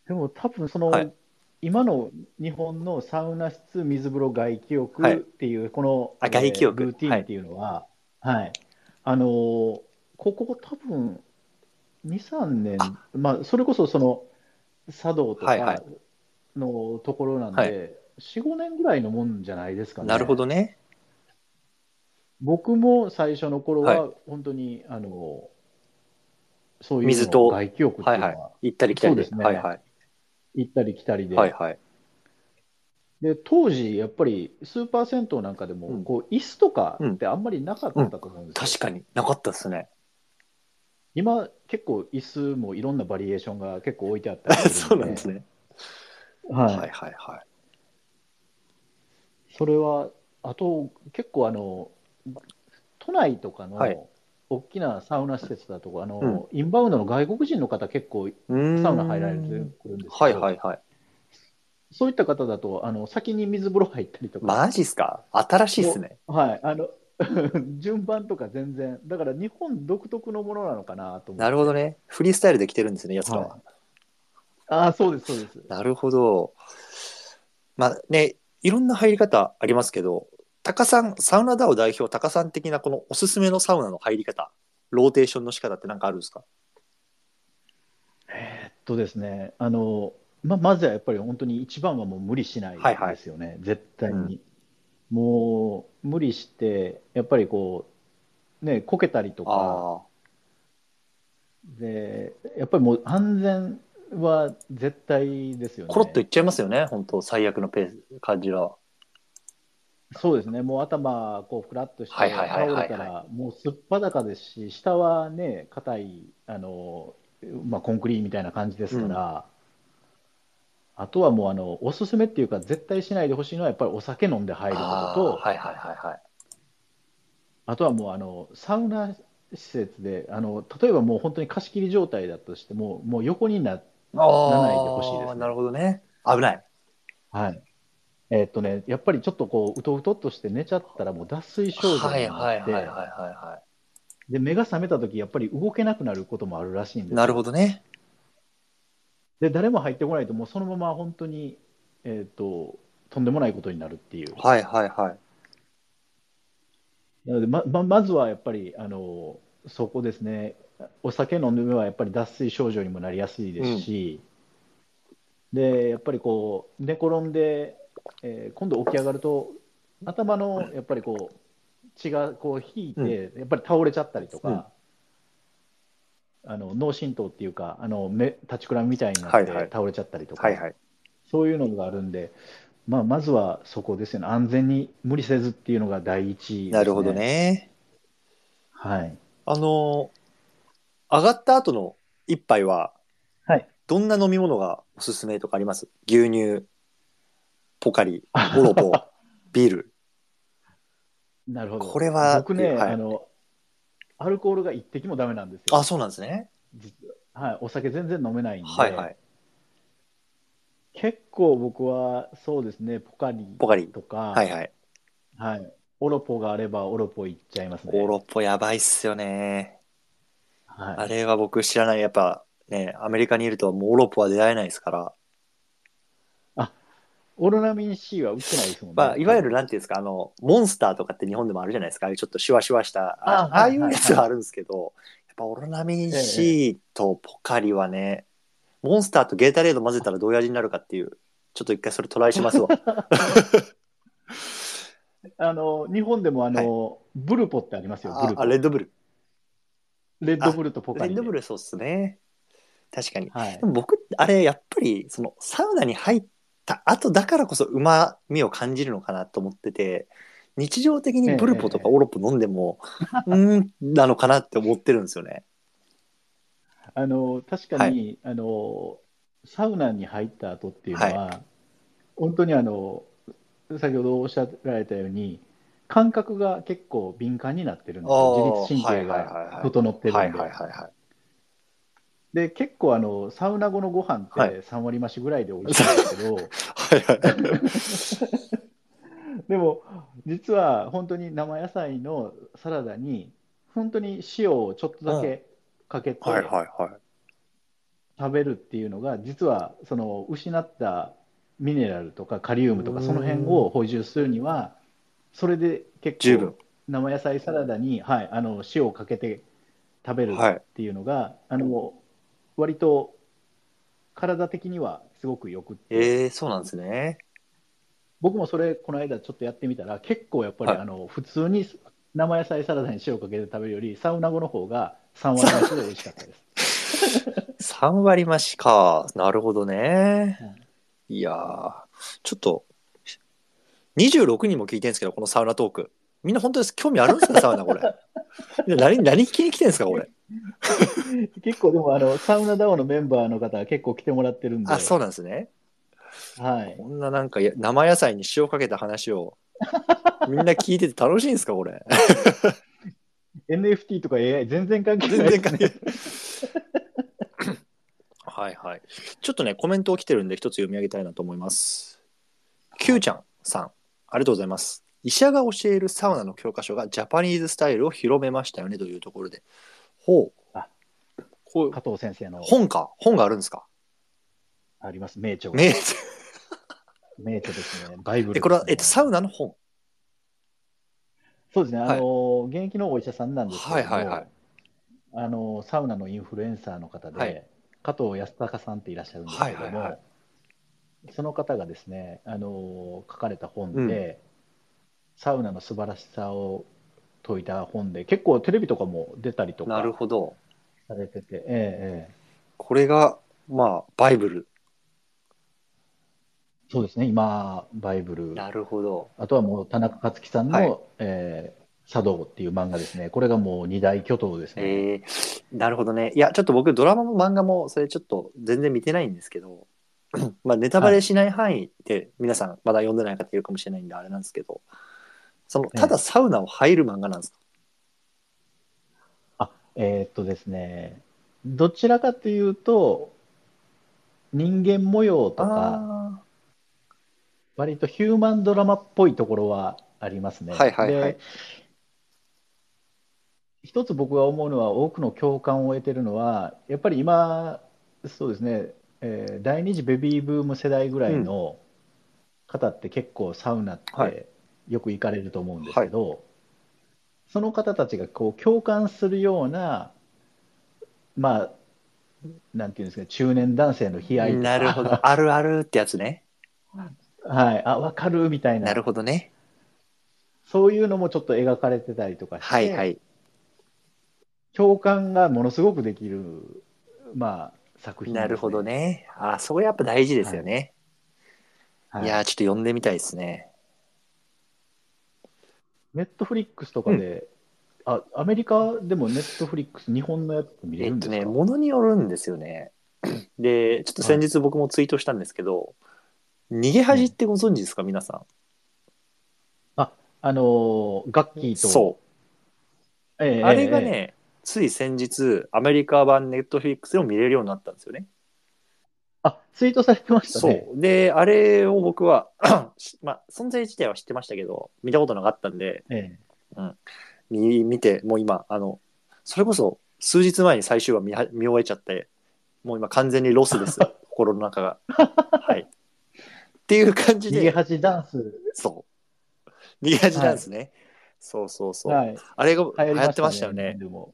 S2: でも多分その、
S1: はい。
S2: 今の日本のサウナ室水風呂外気浴
S1: はい。
S2: っていうこの、
S1: あ外気浴。
S2: ルーティンっていうのは、はい、あのーここ多分2、3年
S1: あ、
S2: まあ、それこそその茶道と
S1: はいはい
S2: かのところなんで、
S1: はい
S2: 4、5年ぐらいのもんじゃないですかね。
S1: なるほどね。
S2: 僕も最初の頃
S1: は
S2: は本当に、あのそういう
S1: 水と
S2: の外気浴っていうのは。
S1: 行ったり来たりで。
S2: そうですね
S1: はいはい。
S2: 行ったり来たりで、
S1: はいはい。
S2: で当時やっぱりスーパー銭湯なんかでも、
S1: うん
S2: こう椅子とかってあんまりなかったと思うんですよ、
S1: 確かになかったですね。
S2: 今結構椅子もいろんなバリエーションが結構置いてあったりす
S1: そうなんですね。
S2: はい。
S1: はいはいはい。
S2: それはあと結構あの都内とかの
S1: はい。
S2: 大きなサウナ施設だとあの、
S1: うん。
S2: インバウンドの外国人の方結構サウナ入られてくるんですけど、
S1: はいはいはい。
S2: そういった方だとあの先に水風呂入ったりとか、
S1: マジっすか？新しいっすね。
S2: はい、あの 順番とか全然だから日本独特のものなのかなと思って
S1: なるほどね。フリースタイルで来てるんですね、やつらは。
S2: はいああそうですそうです
S1: なるほど。まあね、いろんな入り方ありますけど、タカさん、サウナダオ代表、タカさん的なこのおすすめのサウナの入り方、ローテーションの仕方って何かあるんですか？
S2: えーっとですね、あの、ま、まずはやっぱり本当に一番はもう無理しないですよね、絶対に。もう無理して、やっぱりこう、ね、こけたりとか、
S1: あ
S2: で、やっぱりもう安全は絶対ですよ
S1: あ、
S2: ね。
S1: コロッといっちゃいますよね、本当最悪のペース、感じは。
S2: そうですね、もう頭、こう、ふらっとして、倒れたら、もうすっぱだかですし、下はね、硬い、あの、まあ、コンクリみたいな感じですから、あとはもう、あの、おすすめっていうか、絶対しないでほしいのは、やっぱりお酒飲んで入ること
S1: あ
S2: と、
S1: ーはいはいはいはい。
S2: あとはもう、あの、サウナ施設で、あの、例えばもう本当に貸し切り状態だとしても、もう横にな、
S1: あ
S2: ならないでほしいですね
S1: なるほどね。危ない。
S2: はい。えーっとね、やっぱりちょっとこう、うとうとっとして寝ちゃったら、もう脱水症状
S1: はい
S2: になって、
S1: はいはいはいはいは
S2: で、目が覚めたとき、やっぱり動けなくなることもあるらしいんです
S1: なるほどね。
S2: で、誰も入ってこないと、もうそのまま本当に、えっと、とんでもないことになるっていう。
S1: はいはいはい。
S2: なので、ま、ま、まずはやっぱり、あの、そこですね。お酒飲んではやっぱり脱水症状にもなりやすいですし、で、やっぱりこう、寝転んで、えー今度起き上がると、頭のやっぱりこう、血がこう引いて、やっぱり倒れちゃったりとか、あの脳震盪っていうか、あの目立ちくらみみたいになって倒れちゃったりとか、
S1: はいはい。
S2: そういうのがあるんで、まあ、まずはそこですよね、安全に無理せずっていうのが第一ですね。
S1: なるほど。ね。
S2: はい。
S1: あの、上がった後の一杯は、
S2: はい。
S1: どんな飲み物がおすすめとかあります？牛乳、ポカリ、オロポ、ビール。
S2: なるほど。
S1: これは
S2: 僕ね、
S1: はい
S2: あの、アルコールが一滴もダメなんですよ。
S1: あ、そうなんですね。
S2: 実は。はい。お酒全然飲めないんで、
S1: はいはい。
S2: 結構僕はそうですね、ポカリ
S1: ポカリ。
S2: とか、
S1: はいはい。
S2: はい。オロポがあればオロポいっちゃいますね。
S1: オロポやばいっすよね。
S2: はい。
S1: あれは僕知らない。やっぱね、アメリカにいるともうオロポは出会えないですから。
S2: オロナミン C は売ってないですもんね。
S1: まあ、いわゆるなんていうんですか、あの、モンスターとかって日本でもあるじゃないですか。ああいうちょっとシュワシュワした、あ
S2: あ
S1: ああいう
S2: はい
S1: やつはあるんですけど、やっぱオロナミン C とポカリはね、モンスターとゲータレード混ぜたらどういう味になるかっていう、ちょっと一回それトライしますわ。
S2: あの日本でもあの、ブルポってありますよ、ブルポ
S1: ああ、レッドブル。
S2: レッドブルとポカ
S1: レッドブルそうっすね。確かに。
S2: はい
S1: で、も僕、あれ、やっぱり、その、サウナに入った後だからこそ、うまみを感じるのかなと思ってて、日常的にブルポとかオロポ飲んでも、うーん、なのかなって思ってるんですよね。
S2: あの確かに、あのサウナに入った後っていうのは、本当にあの先ほどおっしゃられたように感覚が結構敏感になってるんですよ。自律神経
S1: はいはいはいはい。
S2: が整ってるんで、
S1: はいはいはいはい。
S2: で結構あのサウナ後のご飯っ
S1: はい
S2: て3割増しぐらいで美味しいんですけど、
S1: はいはい。
S2: でも実は本当に生野菜のサラダに本当に塩をちょっとだけかけて
S1: はいはいはい。
S2: 食べるっていうのが実はその失ったミネラルとかカリウムとか
S1: うん
S2: その辺を補充するにはそれで結構。生野菜サラダに、はい、あの塩をかけて食べる
S1: はい
S2: っていうのが、あの割と体的にはすごくよくって、
S1: ええそうなんですね。
S2: 僕もそれこの間ちょっとやってみたら結構やっぱり、
S1: はい
S2: あの普通に生野菜サラダに塩をかけて食べるよりサウナ後の方が3割増しで美味しかったです。
S1: 3割増しか。なるほどね。
S2: はい
S1: いやー、ちょっと、26人も聞いてるんですけど、このサウナトーク。みんな本当です興味あるんですか、サウナこれ。何、何聞きに来てるんですか、これ？
S2: 結構でもあのサウナダオのメンバーの方は結構来てもらってるんで、
S1: あ、そうなんですね。
S2: はい、
S1: こんななんかや生野菜に塩かけた話を、みんな聞いてて楽しいんですか、これ？
S2: NFT とか AI 全然関係ない
S1: 全然関係ない。はいはい。ちょっとね、コメントを来てるんで、一つ読み上げたいなと思います。Q ちゃんさん、ありがとうございます。医者が教えるサウナの教科書がジャパニーズスタイルを広めましたよねというところで。ほう。
S2: あ。
S1: こう。
S2: 加藤先生の。
S1: 本か？本があるんですか？
S2: あります。名著が。
S1: 名
S2: 名著ですね。バイブル
S1: え、これは、えっと、サウナの本。
S2: そうですね、
S1: はい。
S2: あの現役のお医者さんなんですけども、
S1: はいはいはい。
S2: あのサウナのインフルエンサーの方で、
S1: はい。
S2: 加藤康隆さんっていらっしゃるんですけども、
S1: はいはいはい。
S2: その方がですねあの書かれた本で、サウナの素晴らしさを説いた本で結構テレビとかも出たりと
S1: なる
S2: か
S1: ほど。
S2: されてて、ええええ
S1: これが、まあ、バイブル。
S2: そうですね今バイブル
S1: なるほど。
S2: あとはもう田中克樹さんの、
S1: はい
S2: えー茶道っていう漫画ですね。これがもう二大巨頭ですね。
S1: えー、なるほどね。いや、ちょっと僕、ドラマも漫画も、それちょっと全然見てないんですけど、まあ、ネタバレしない範囲で、皆さん、まだ読んでない方いるかもしれないんで、あれなんですけど、その、
S2: ええ。
S1: ただサウナを入る漫画なんです。か、
S2: あ、えーっとですね、どちらかというと、人間模様とか、
S1: あ
S2: 割とヒューマンドラマっぽいところはありますね。
S1: はいはいはい。
S2: で、一つ僕が思うのは、多くの共感を得てるのは、やっぱり今、そうですね、えー第二次ベビーブーム世代ぐらいの方って結構サウナっ
S1: はい。
S2: てよく行かれると思うんですけど、その方たちがこう共感するような、まあ、なんていうんですか、中年男性の悲
S1: ー
S2: 哀とか、
S1: なるほど。あるあるってやつね。
S2: はい、あ、わかるみたいな
S1: なるほどね。
S2: そういうのもちょっと描かれてたりとかして、
S1: はいはい。
S2: 共感がものすごくできる、まあ、作品ね
S1: なるほど。ね。あーそこやっぱ大事ですよね。
S2: はい
S1: い、やー、ちょっと読んでみたいですね。
S2: ネットフリックスとかで、あ、アメリカでもネットフリックス、日本のやつ見れ
S1: えっとね、
S2: るんですか、
S1: ものによるんですよね。で、ちょっと先日僕もツイートしたんですけど、逃げ恥ってご存知ですか、皆さ
S2: あのー、ガッキ
S1: ん。
S2: ーと、
S1: そう。
S2: ええ
S1: あれが
S2: ええ
S1: ね、つい先日、アメリカ版ネットフリックスでも見れるようになったんですよね。
S2: あ、ツイートされてました
S1: そ
S2: ね。
S1: う。で、あれを僕は、しまあ、存在自体は知ってましたけど、見たことなかったんで、
S2: え
S1: 見見て、もう今、あの、それこそ数日前に最終話見は見終えちゃって、もう今完全にロスです、心の中が。はい。っていう感
S2: え
S1: じで、
S2: 逃げ恥ダンス、
S1: そう。逃げ恥ダンスね。そうそうそう。
S2: はい、
S1: あれが
S2: 流
S1: 流行ってましたよね。
S2: でも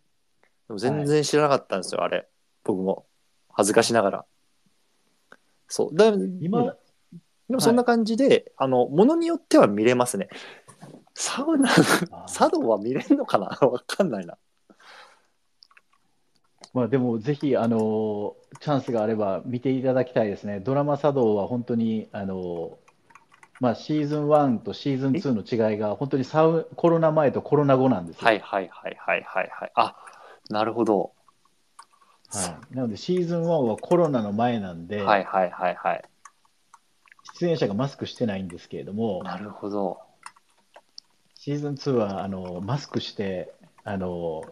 S1: でも全然知らなかったんですよ、あれ。僕も。恥ずかしながら。そう。だ
S2: 今、
S1: うんでもそんな感じで、あの、ものによっては見れますね。サウナ、茶道は見れんのかな？わかんないな。
S2: まあでもぜひあのチャンスがあれば見ていただきたいですね。ドラマ茶道は本当にあのまあシーズン1とシーズン2の違いが本当にサウコロナ前とコロナ後なんですよ。
S1: はいはいはいはいはいはい。あ、なるほど。
S2: はい。なのでシーズン1はコロナの前なんで、
S1: はいはいはいはい。
S2: 出演者がマスクしてないんですけれども、
S1: なるほど。
S2: シーズン2はあのマスクしてあの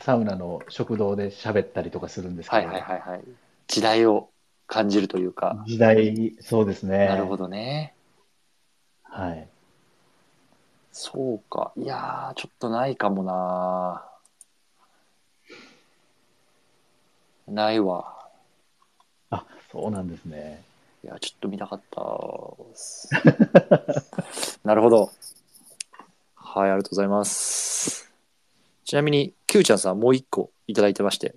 S2: サウナの食堂で喋ったりとかするんですけ
S1: はい
S2: ど、
S1: はいはいはい。時代を感じるというか。
S2: 時代、そうですね。
S1: なるほどね。
S2: はい。
S1: そうか。いやー、ちょっとないかもなないわ。
S2: あ、そうなんですね。
S1: いや、ちょっと見たかったっす。なるほど。はい、ありがとうございます。ちなみに、キューちゃんさんもう一個いただいてまして、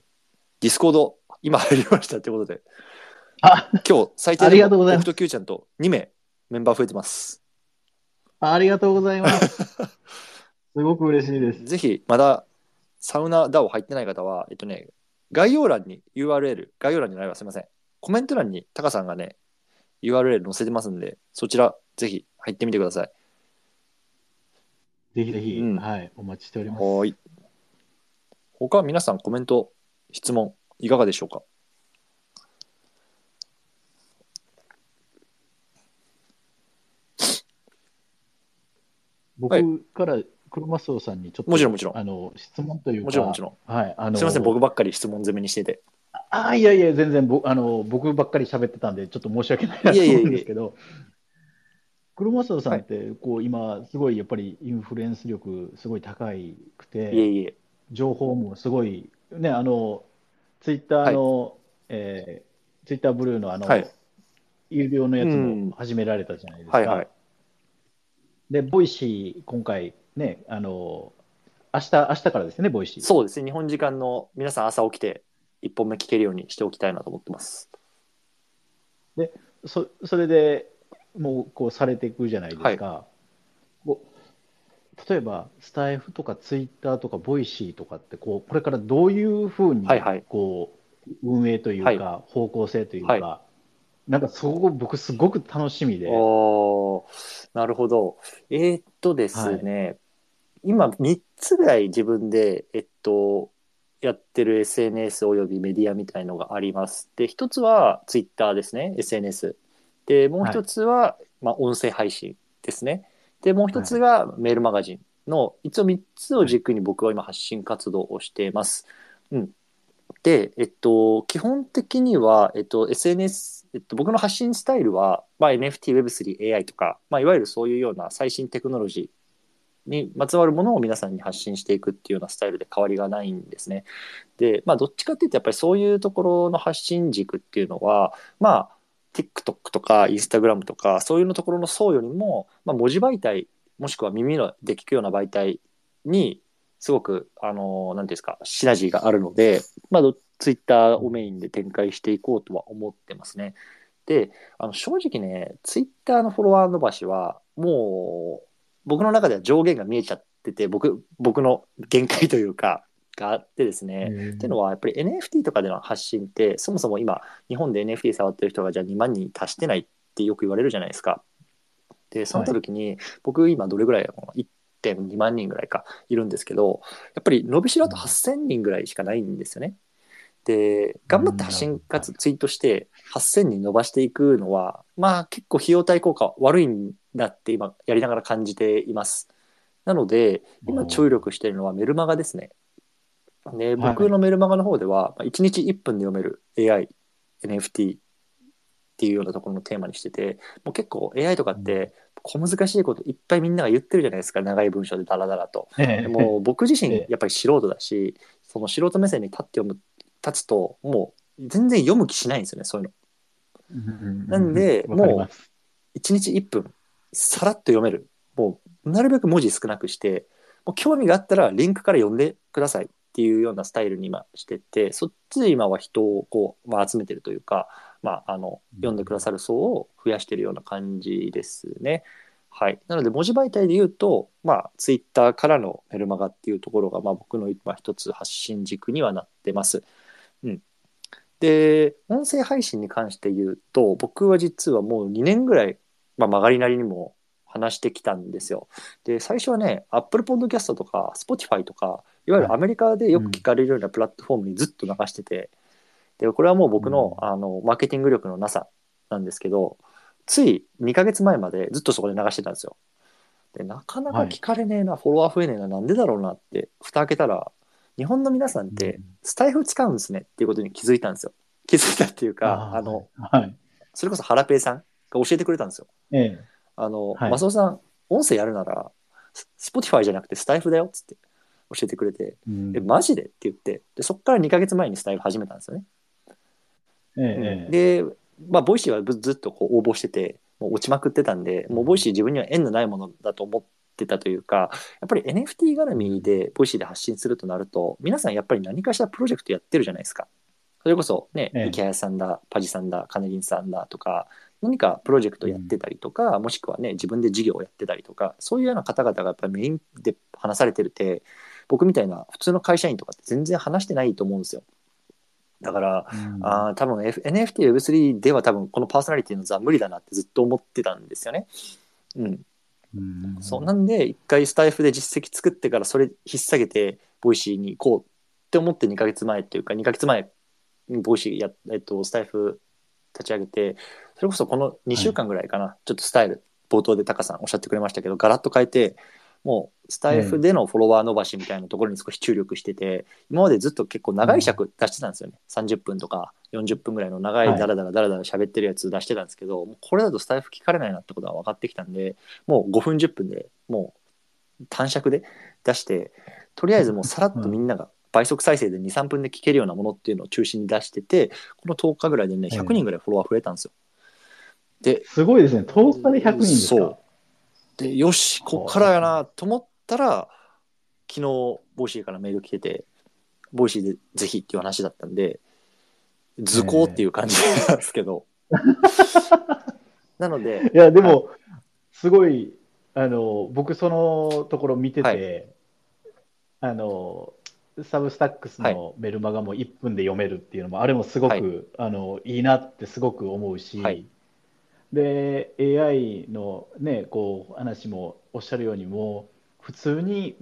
S1: Discord、今入りましたってことで、
S2: あ、
S1: 今日最低
S2: ありがとうございます
S1: 僕とキューちゃんと2名メンバー増えてます。
S2: ありがとうございます。すごく嬉しいです。
S1: ぜひ、まだサウナ DAO 入ってない方は、えっとね、概要欄に URL、概要欄にないわ、すみません。コメント欄にタカさんがね、URL 載せてますんで、そちらぜひ入ってみてください。
S2: ぜひぜひ、
S1: うん
S2: はい、お待ちしております。
S1: はーい。他皆さんコメント、質問いかがでしょうか？はい
S2: 僕から黒マスオさんにちょっと
S1: もちろんもちろん
S2: あの質問というか、
S1: もちろんもちろん。
S2: はい、あの
S1: すみません、僕ばっかり質問攻めにしてて。
S2: あいやいや、全然ぼあの僕ばっかり喋ってたんで、ちょっと申し訳ないなと思うんですけど、黒マスオさんって、こう今、すごいやっぱりインフルエンス力、すごい高いく
S1: いえ
S2: て、
S1: いえ。
S2: 情報もすごい、ね、あのツイッターの、えーツイッターブルーのあの、
S1: はい
S2: 有料のやつ
S1: うん
S2: も始められたじゃないですか。
S1: はいはい。
S2: で、ボイシー、今回ね、あの、明日、明日からですね、ボイシー。
S1: そうですね、日本時間の皆さん朝起きて1本目聞けるようにしておきたいなと思ってます。
S2: そそれでもうこうされていくじゃないですか。こう例えば、スタイフとかツイッターとかボイシーとかってこう、これからどういうふうに
S1: はいはい
S2: こう運営というか、
S1: はい
S2: 方向性というか、なんかそこ、僕、すごく楽しみで。
S1: なるほど。えーっとですね、今3つぐらい自分で、えっと、やってる SNS およびメディアみたいのがあります。で、一つは Twitter ですね、SNS。で、もう一つは、まあ、音声配信ですね。で、もう一つがメールマガジンの、一応3つを軸に僕は今発信活動をしています。うん。で、えっと、基本的には、えっと、SNS、えっと、僕の発信スタイルは、まあ、NFT、Web3、AI とか、まあ、いわゆるそういうような最新テクノロジーにまつわるものを皆さんに発信していくっていうようなスタイルで変わりがないんですね。で、まあ、どっちかっていうと、やっぱりそういうところの発信軸っていうのは、まあ、TikTok とか Instagram とか、そういうのところの層よりも、まあ、文字媒体、もしくは耳ので聞くような媒体に、すごく、あの、なんていうんですか、シナジーがあるので、まあ、ツイッターをメインで展開していこうとは思ってますね。で、あの正直ね、ツイッターのフォロワー伸ばしは、もう、僕の中では上限が見えちゃってて、僕、僕の限界というか、があってですね。っていうのは、やっぱり NFT とかでの発信って、そもそも今、日本で NFT 触ってる人がじゃあ2万人達してないってよく言われるじゃないですか。で、その時に、僕今どれぐらいなの ?1.2 万人ぐらいかいるんですけど、やっぱり伸びしろあと8000人ぐらいしかないんですよね。で、頑張って発信かつツイートして8000人伸ばしていくのは、まあ結構費用対効果悪いんだって今やりながら感じています。なので、今注力しているのはメルマガですね。で、僕のメルマガの方では、1日1分で読める AI、NFT っていうようなところのテーマにしてて、もう結構 AI とかって小難しいこといっぱいみんなが言ってるじゃないですか、長い文章でダラダラと。でもう僕自身 やっぱり素人だし、その素人目線に立って読む、立つともう全然読む気しないんですよね、そういうの。なんでもう1日1分さらっと読める。もうなるべく文字少なくして、もう興味があったらリンクから読んでくださいっていうようなスタイルに今してて、そっちで今は人をこう、まあ、集めてるというか、まあ、あの読んでくださる層を増やしてるような感じですね。はい。なので、文字媒体で言うと、まあ、ツイッターからのメルマガっていうところが、まあ、僕の今一つ発信軸にはなってます。うん。で、音声配信に関して言うと、僕は実はもう2年ぐらい、まあ、曲がりなりにも話してきたんですよ。で、最初はね、Apple Podcast とか Spotify とか、いわゆるアメリカでよく聞かれるようなプラットフォームにずっと流してて、で、これはもう僕の、
S2: うん
S1: あの、マーケティング力のなさなんですけど、つい2ヶ月前までずっとそこで流してたんですよ。で、なかなか聞かれねえな、フォロワー増えねえな、なんでだろうなって、蓋開けたら、日本の皆さんって
S2: うん
S1: スタイフ使うんですねっていうことに気づいたんですよ。気づいたっていうか、あの、
S2: はい。
S1: それこそハラペイさんが教えてくれたんですよ。
S2: ええ。
S1: あの、
S2: はい
S1: マスオさん、音声やるなら、スポティファイじゃなくてスタイフだよっつって教えてくれて、
S2: うん
S1: え、マジでって言って、でそこから2ヶ月前にスタイフ始めたんですよね。
S2: ええええ
S1: で、まあ、ボイシーはずっとこう応募してて、もう落ちまくってたんで、もうボイシー自分には縁のないものだと思ってたというか、やっぱり NFT 絡みでボイシーで発信するとなると、皆さんやっぱり何かしらプロジェクトやってるじゃないですか。それこそね、
S2: ええ
S1: 池谷さんだ、パジさんだ、カネリンさんだとか、何かプロジェクトやってたりとか、もしくはね、自分で事業をやってたりとか、そういうような方々がやっぱりメインで話されてるって、僕みたいな普通の会社員とかって全然話してないと思うんですよ。だから、
S2: うん
S1: あー多分、F、NFT、Web3 では多分このパーソナリティの座は無理だなってずっと思ってたんですよね。うん。そうなんで、一回スタイフで実績作ってからそれ引っ提げて、ボイシーに行こうって思って2ヶ月前っていうか、2ヶ月前にボイシーや、えっと、スタイフ立ち上げて、それこそこの2週間ぐらいかな、ちょっとスタイフ、冒頭でタカさんおっしゃってくれましたけど、ガラッと変えて、もうスタイフでのフォロワー伸ばしみたいなところに少し注力してて、今までずっと結構長い尺出してたんですよね。30分とか40分ぐらいの長い
S2: はい
S1: ダラダラダラダラ喋ってるやつ出してたんですけど、もうこれだとスタイフ聞かれないなってことが分かってきたんで、もう5分10分でもう短尺で出して、とりあえずもうさらっとみんなが倍速再生で2、3分で聞けるようなものっていうのを中心に出してて、この10日ぐらいでね、100人ぐらいフォロワー増えたんですよ。で、
S2: すごいですね。10日で100人ですか？
S1: よし、こっからやなと思ったら、昨日、ボイシーからメール来てて、ボイシーでぜひっていう話だったんで、図工っていう感じなんですけど。なので、
S2: いや、でも、すごい、あの、僕そのところ見てて、
S1: はい。
S2: あの、サブスタックス
S1: はい。
S2: のメルマガも1分で読めるっていうのも、あれもすごく、
S1: はい。
S2: あの、いいなってすごく思うし、
S1: はい
S2: で、AI のね、こう、話もおっしゃるように、もう、普通に、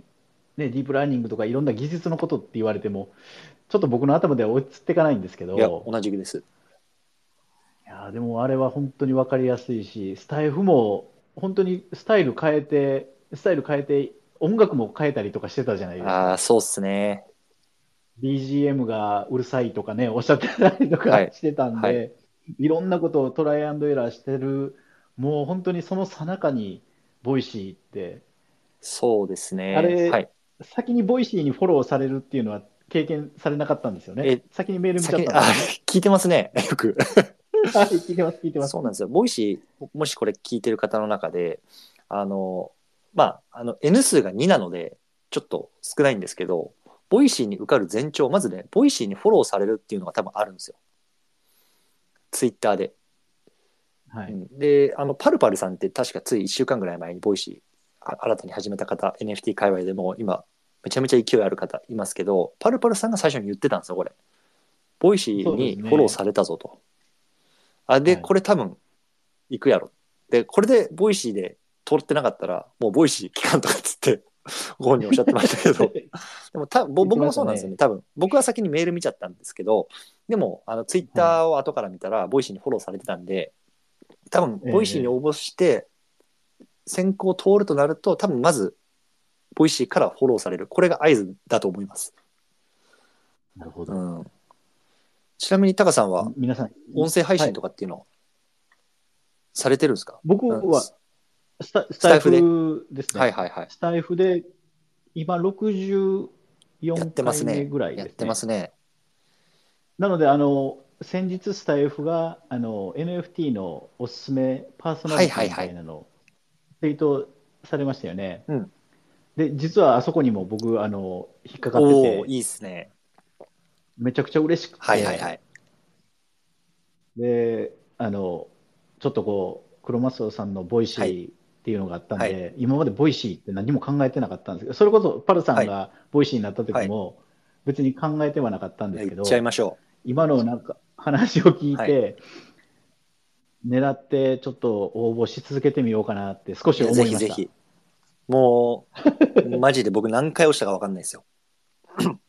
S2: ね、ディープラーニングとかいろんな技術のことって言われても、ちょっと僕の頭では追いつっていかないんですけど、
S1: いや、同じくです。
S2: いやーでもあれは本当に分かりやすいし、スタイフも本当にスタイル変えて、スタイル変えて、音楽も変えたりとかしてたじゃないです
S1: ああ、
S2: か。
S1: そうっすね。
S2: BGM がうるさいとかね、おっしゃってたりと
S1: はい
S2: かしてたん
S1: は
S2: で、いろんなことをトライアンドエラーしてる、もう本当にその最中に、ボイシーって、
S1: そうですね。
S2: あれ
S1: はい。
S2: 先にボイシーにフォローされるっていうのは経験されなかったんですよね？
S1: え。
S2: 先にメール見ちゃったね。
S1: 聞いてますね、よく。
S2: はい、聞いてます、聞いてます。
S1: そうなんですよ。ボイシー、もしこれ聞いてる方の中で、あの、まあ、あの、N 数が2なので、ちょっと少ないんですけど、ボイシーに受かる前兆、まずね、ボイシーにフォローされるっていうのが多分あるんですよ。ツイッターで。
S2: はい。
S1: うんで、あの、パルパルさんって確かつい1週間ぐらい前にボイシー、あ新たに始めた方、NFT 界隈でも今、めちゃめちゃ勢いある方いますけど、パルパルさんが最初に言ってたんですよ、これ。ボイシーにフォローされたぞと。あ、で、
S2: はい
S1: これ多分、行くやろ。で、これでボイシーで通ってなかったら、もうボイシー期間とかっつって、ご本人おっしゃってましたけど、でもたぼ僕もそうなんですよね。多分、僕は先にメール見ちゃったんですけど、でも、あの、ツイッターを後から見たら、ボイシーにフォローされてたんで、多分、ボイシーに応募して、選考通るとなると、多分まず、ボイシーからフォローされる。これが合図だと思います。
S2: なるほど。
S1: うん。ちなみに、タカさんは、
S2: 皆さん、
S1: 音声配信とかっていうの、されてるんですか？
S2: 僕
S1: うん
S2: はスタスタイ
S1: フで
S2: すね。
S1: はいはいはい。
S2: スタイフで今64
S1: やってますね
S2: 回目ぐらいですね。
S1: やってますね。
S2: なので、あの、先日スタイフがあの NFT のおすすめパーソナリティみたいなのをツイートされましたよね。
S1: うん
S2: で、実はあそこにも僕、あの、引っかかってて、
S1: いいっすね。
S2: めちゃくちゃ嬉しくて、
S1: はいはいはい。
S2: で、あの、ちょっとこう、黒マスオさんのボイシ
S1: は
S2: ーっていうのがあったんで、今までボイシーって何も考えてなかったんですけど、それこそパルさんがボイシーになった時も、別に考えてはなかったんですけど、
S1: 行っちゃいましょ
S2: 今のなんか話を聞いて、狙ってちょっと応募し続けてみようかなって少し
S1: う。
S2: 思いました。
S1: ぜひぜひ。もう、マジで僕何回押したか分かんないですよ。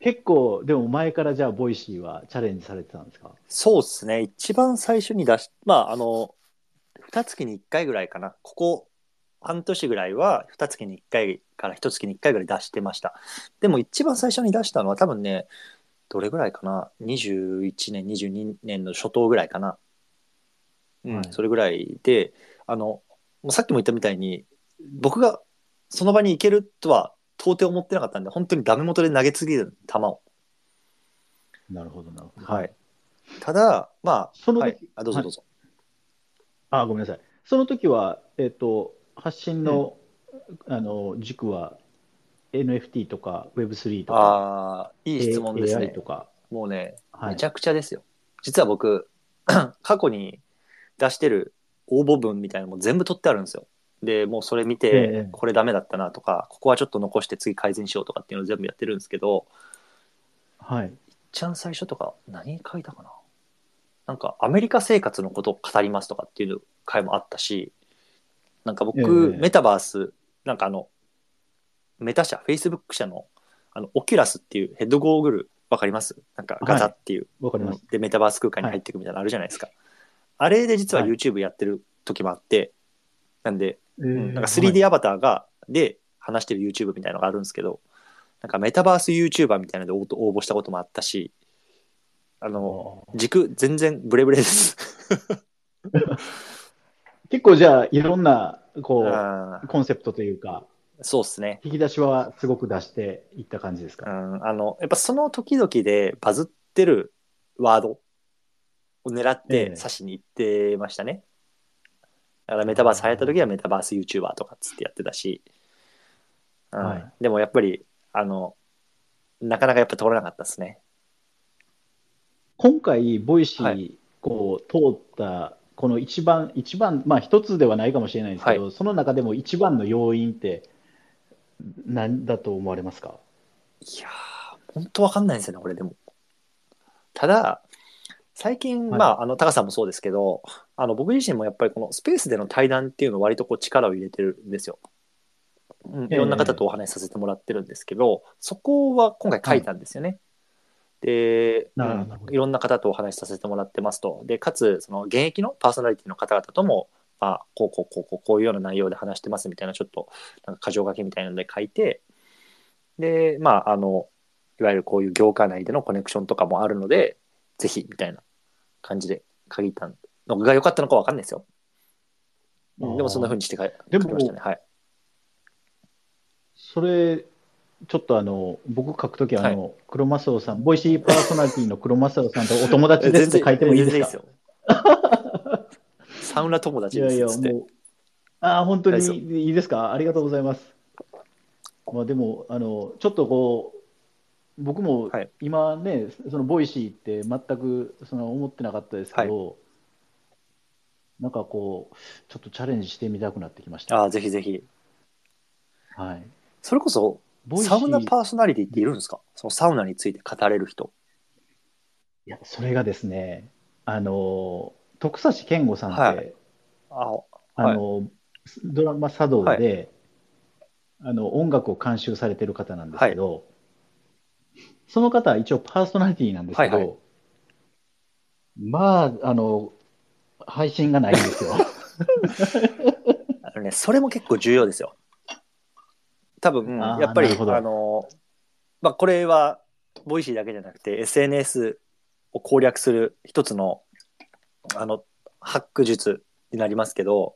S2: 結構、でも前からじゃあボイシーはチャレンジされてたんですか？
S1: そうですね。一番最初に出し、まあ、あの、二月に一回ぐらいかな。ここ半年ぐらいは二月に一回から一月に一回ぐらい出してました。でも一番最初に出したのは多分ね、どれぐらいかな。21年、22年の初頭ぐらいかな。うん、
S2: はい
S1: それぐらいで、あの、もうさっきも言ったみたいに、僕がその場に行けるとは到底思ってなかったんで、本当にダメ元で投げ継ぎる球を。
S2: なるほど、なるほど。
S1: はい。ただ、まあ、
S2: その時
S1: はい、あどうぞどうぞ。
S2: あ、ごめんなさい。その時は、えっ、と、発信の、あの、軸は NFT とか Web3 とか、
S1: ああ、いい質問です
S2: AI
S1: ね
S2: と。か。
S1: もうね、
S2: はい
S1: めちゃくちゃですよ。実は僕、過去に出してる応募文みたいなのも全部取ってあるんですよ。で、もうそれ見
S2: え
S1: て
S2: え、
S1: これダメだったなとか、ここはちょっと残して次改善しようとかっていうのを全部やってるんですけど、
S2: はい。
S1: 一番最初とか何書いたかななんかアメリカ生活のことを語りますとかっていう回もあったし、なんか僕、
S2: ええ。
S1: メタバース、なんかあの、メタ社、Facebook 社の、あの、オキュラスっていうヘッドゴーグル、わかります？なんかガザっていう、
S2: わかります。
S1: で、メタバース空間に入っていくみたいなのあるじゃないですか。あれで実は
S2: はい。
S1: YouTube やってる時もあって、なんで、
S2: えー
S1: なんか 3D アバターが、で話してる YouTube みたいなのがあるんですけど、なんかメタバース YouTuber みたいなので応応募したこともあったし、あの、
S2: はい
S1: 軸全然ブレブレです。
S2: 結構じゃあ、いろんな、こう、コンセプトというか、
S1: そうですね。
S2: 引き出しはすごく出していった感じです
S1: う
S2: か。
S1: ん、あの、やっぱその時々でバズってるワードを狙っ
S2: ええ
S1: て指しに行ってましたね。だからメタバース流行った時はメタバース YouTuber とかっつってやってたし、うん
S2: はい
S1: でもやっぱり、あの、なかなかやっぱ通らなかったですね。
S2: 今回、ボイシー
S1: はい、
S2: こう、通った、この一番、一番、まあ一つではないかもしれないですけど、その中でも一番の要因って何だと思われますか？
S1: いやー、本当わかんないんですよね、これでも。ただ、最近、
S2: はい
S1: まあ、あの、タカさんもそうですけど、あの、僕自身もやっぱりこのスペースでの対談っていうのを割とこう力を入れてるんですよ。うん、いろんな方とお話しさせてもらってるんですけど、そこは今回書いたんですよね。で、いろんな方とお話しさせてもらってますと。で、かつ、その現役のパーソナリティの方々とも、まあ、こうこうこうこうこういうような内容で話してますみたいな、ちょっと、なんか箇条書きみたいなので書いて、で、まあ、あの、いわゆるこういう業界内でのコネクションとかもあるので、ぜひ、みたいな感じで書いたのが良かったのかわかんないですよ。うんでもそんな風にして書きましたね。はい。
S2: それ、ちょっとあの、僕書くときは、あの、黒マスオさん、 Voicy パーソナリティの黒マスオさんとお友達ですって書いてもいいですか？
S1: よ。サウナ友達です
S2: やいや、
S1: っつって。
S2: もう、ああ、本当にいいですか？ありがとうございます。まあでも、あの、ちょっとこう、僕も
S1: はい
S2: 今ね、その Voicy って全くその思ってなかったですけど、なんかこう、ちょっとチャレンジしてみたくなってきました。
S1: ああ、ぜひぜひ。
S2: はい。
S1: それこそ、
S2: Voicy。
S1: サウナパーソナリティっているんですか？そのサウナについて語れる人。
S2: いや、それがですね、あの、とくさしけんごさんって、
S1: はいあ
S2: あの、ドラマサ道で、あの、音楽を監修されてる方なんですけど、その方は一応パーソナリティなんですけど、
S1: はいはい。
S2: まあ、あの、配信がないんですよ。
S1: あのね、それも結構重要ですよ。多分、やっぱり、あの、まあ、これは、 Voicy だけじゃなくて、SNS を攻略する一つの、あの、ハック術になりますけど、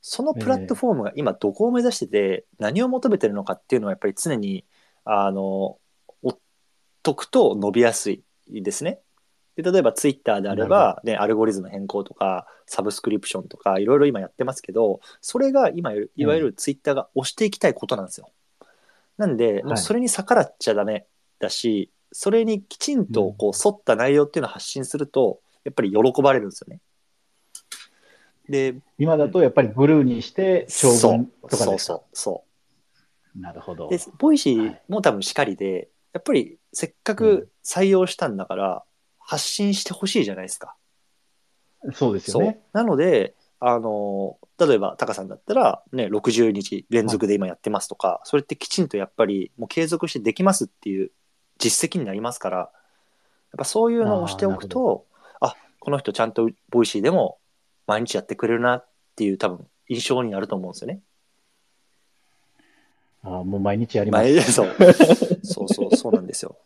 S1: そのプラットフォームが今どこを目指してて、何を求めてるのかっていうのはやっぱり常に、あの、追っとくと伸びやすいですね。で例えばツイッターであれ
S2: な
S1: ば、ね、アルゴリズム変更とかサブスクリプションとかいろいろ今やってますけどそれが今いわゆるツイッターが押していきたいことなんですよ。なんでもうそれに逆らっちゃダメだし、それにきちんとこう沿った内容っていうのを発信するとやっぱり喜ばれるんですよね。で、
S2: 今だとやっぱりブルーにして長文とか
S1: そうそう。そう。
S2: なるほど。
S1: で、ボイシーも多分しかりで、やっぱりせっかく採用したんだから、発信してほしいじゃないですか。
S2: そうですよね。。
S1: なので、あの、例えば、タカさんだったら、ね、60日連続で今やってますとか、それってきちんとやっぱり、もう継続してできますっていう実績になりますから、やっぱそういうのをしておくと、あこの人ちゃんと Voicy でも毎日やってくれるなっていう多分印象になると思うんですよね。
S2: あもう毎日やります。
S1: 前 そうそうそうそうなんですよ。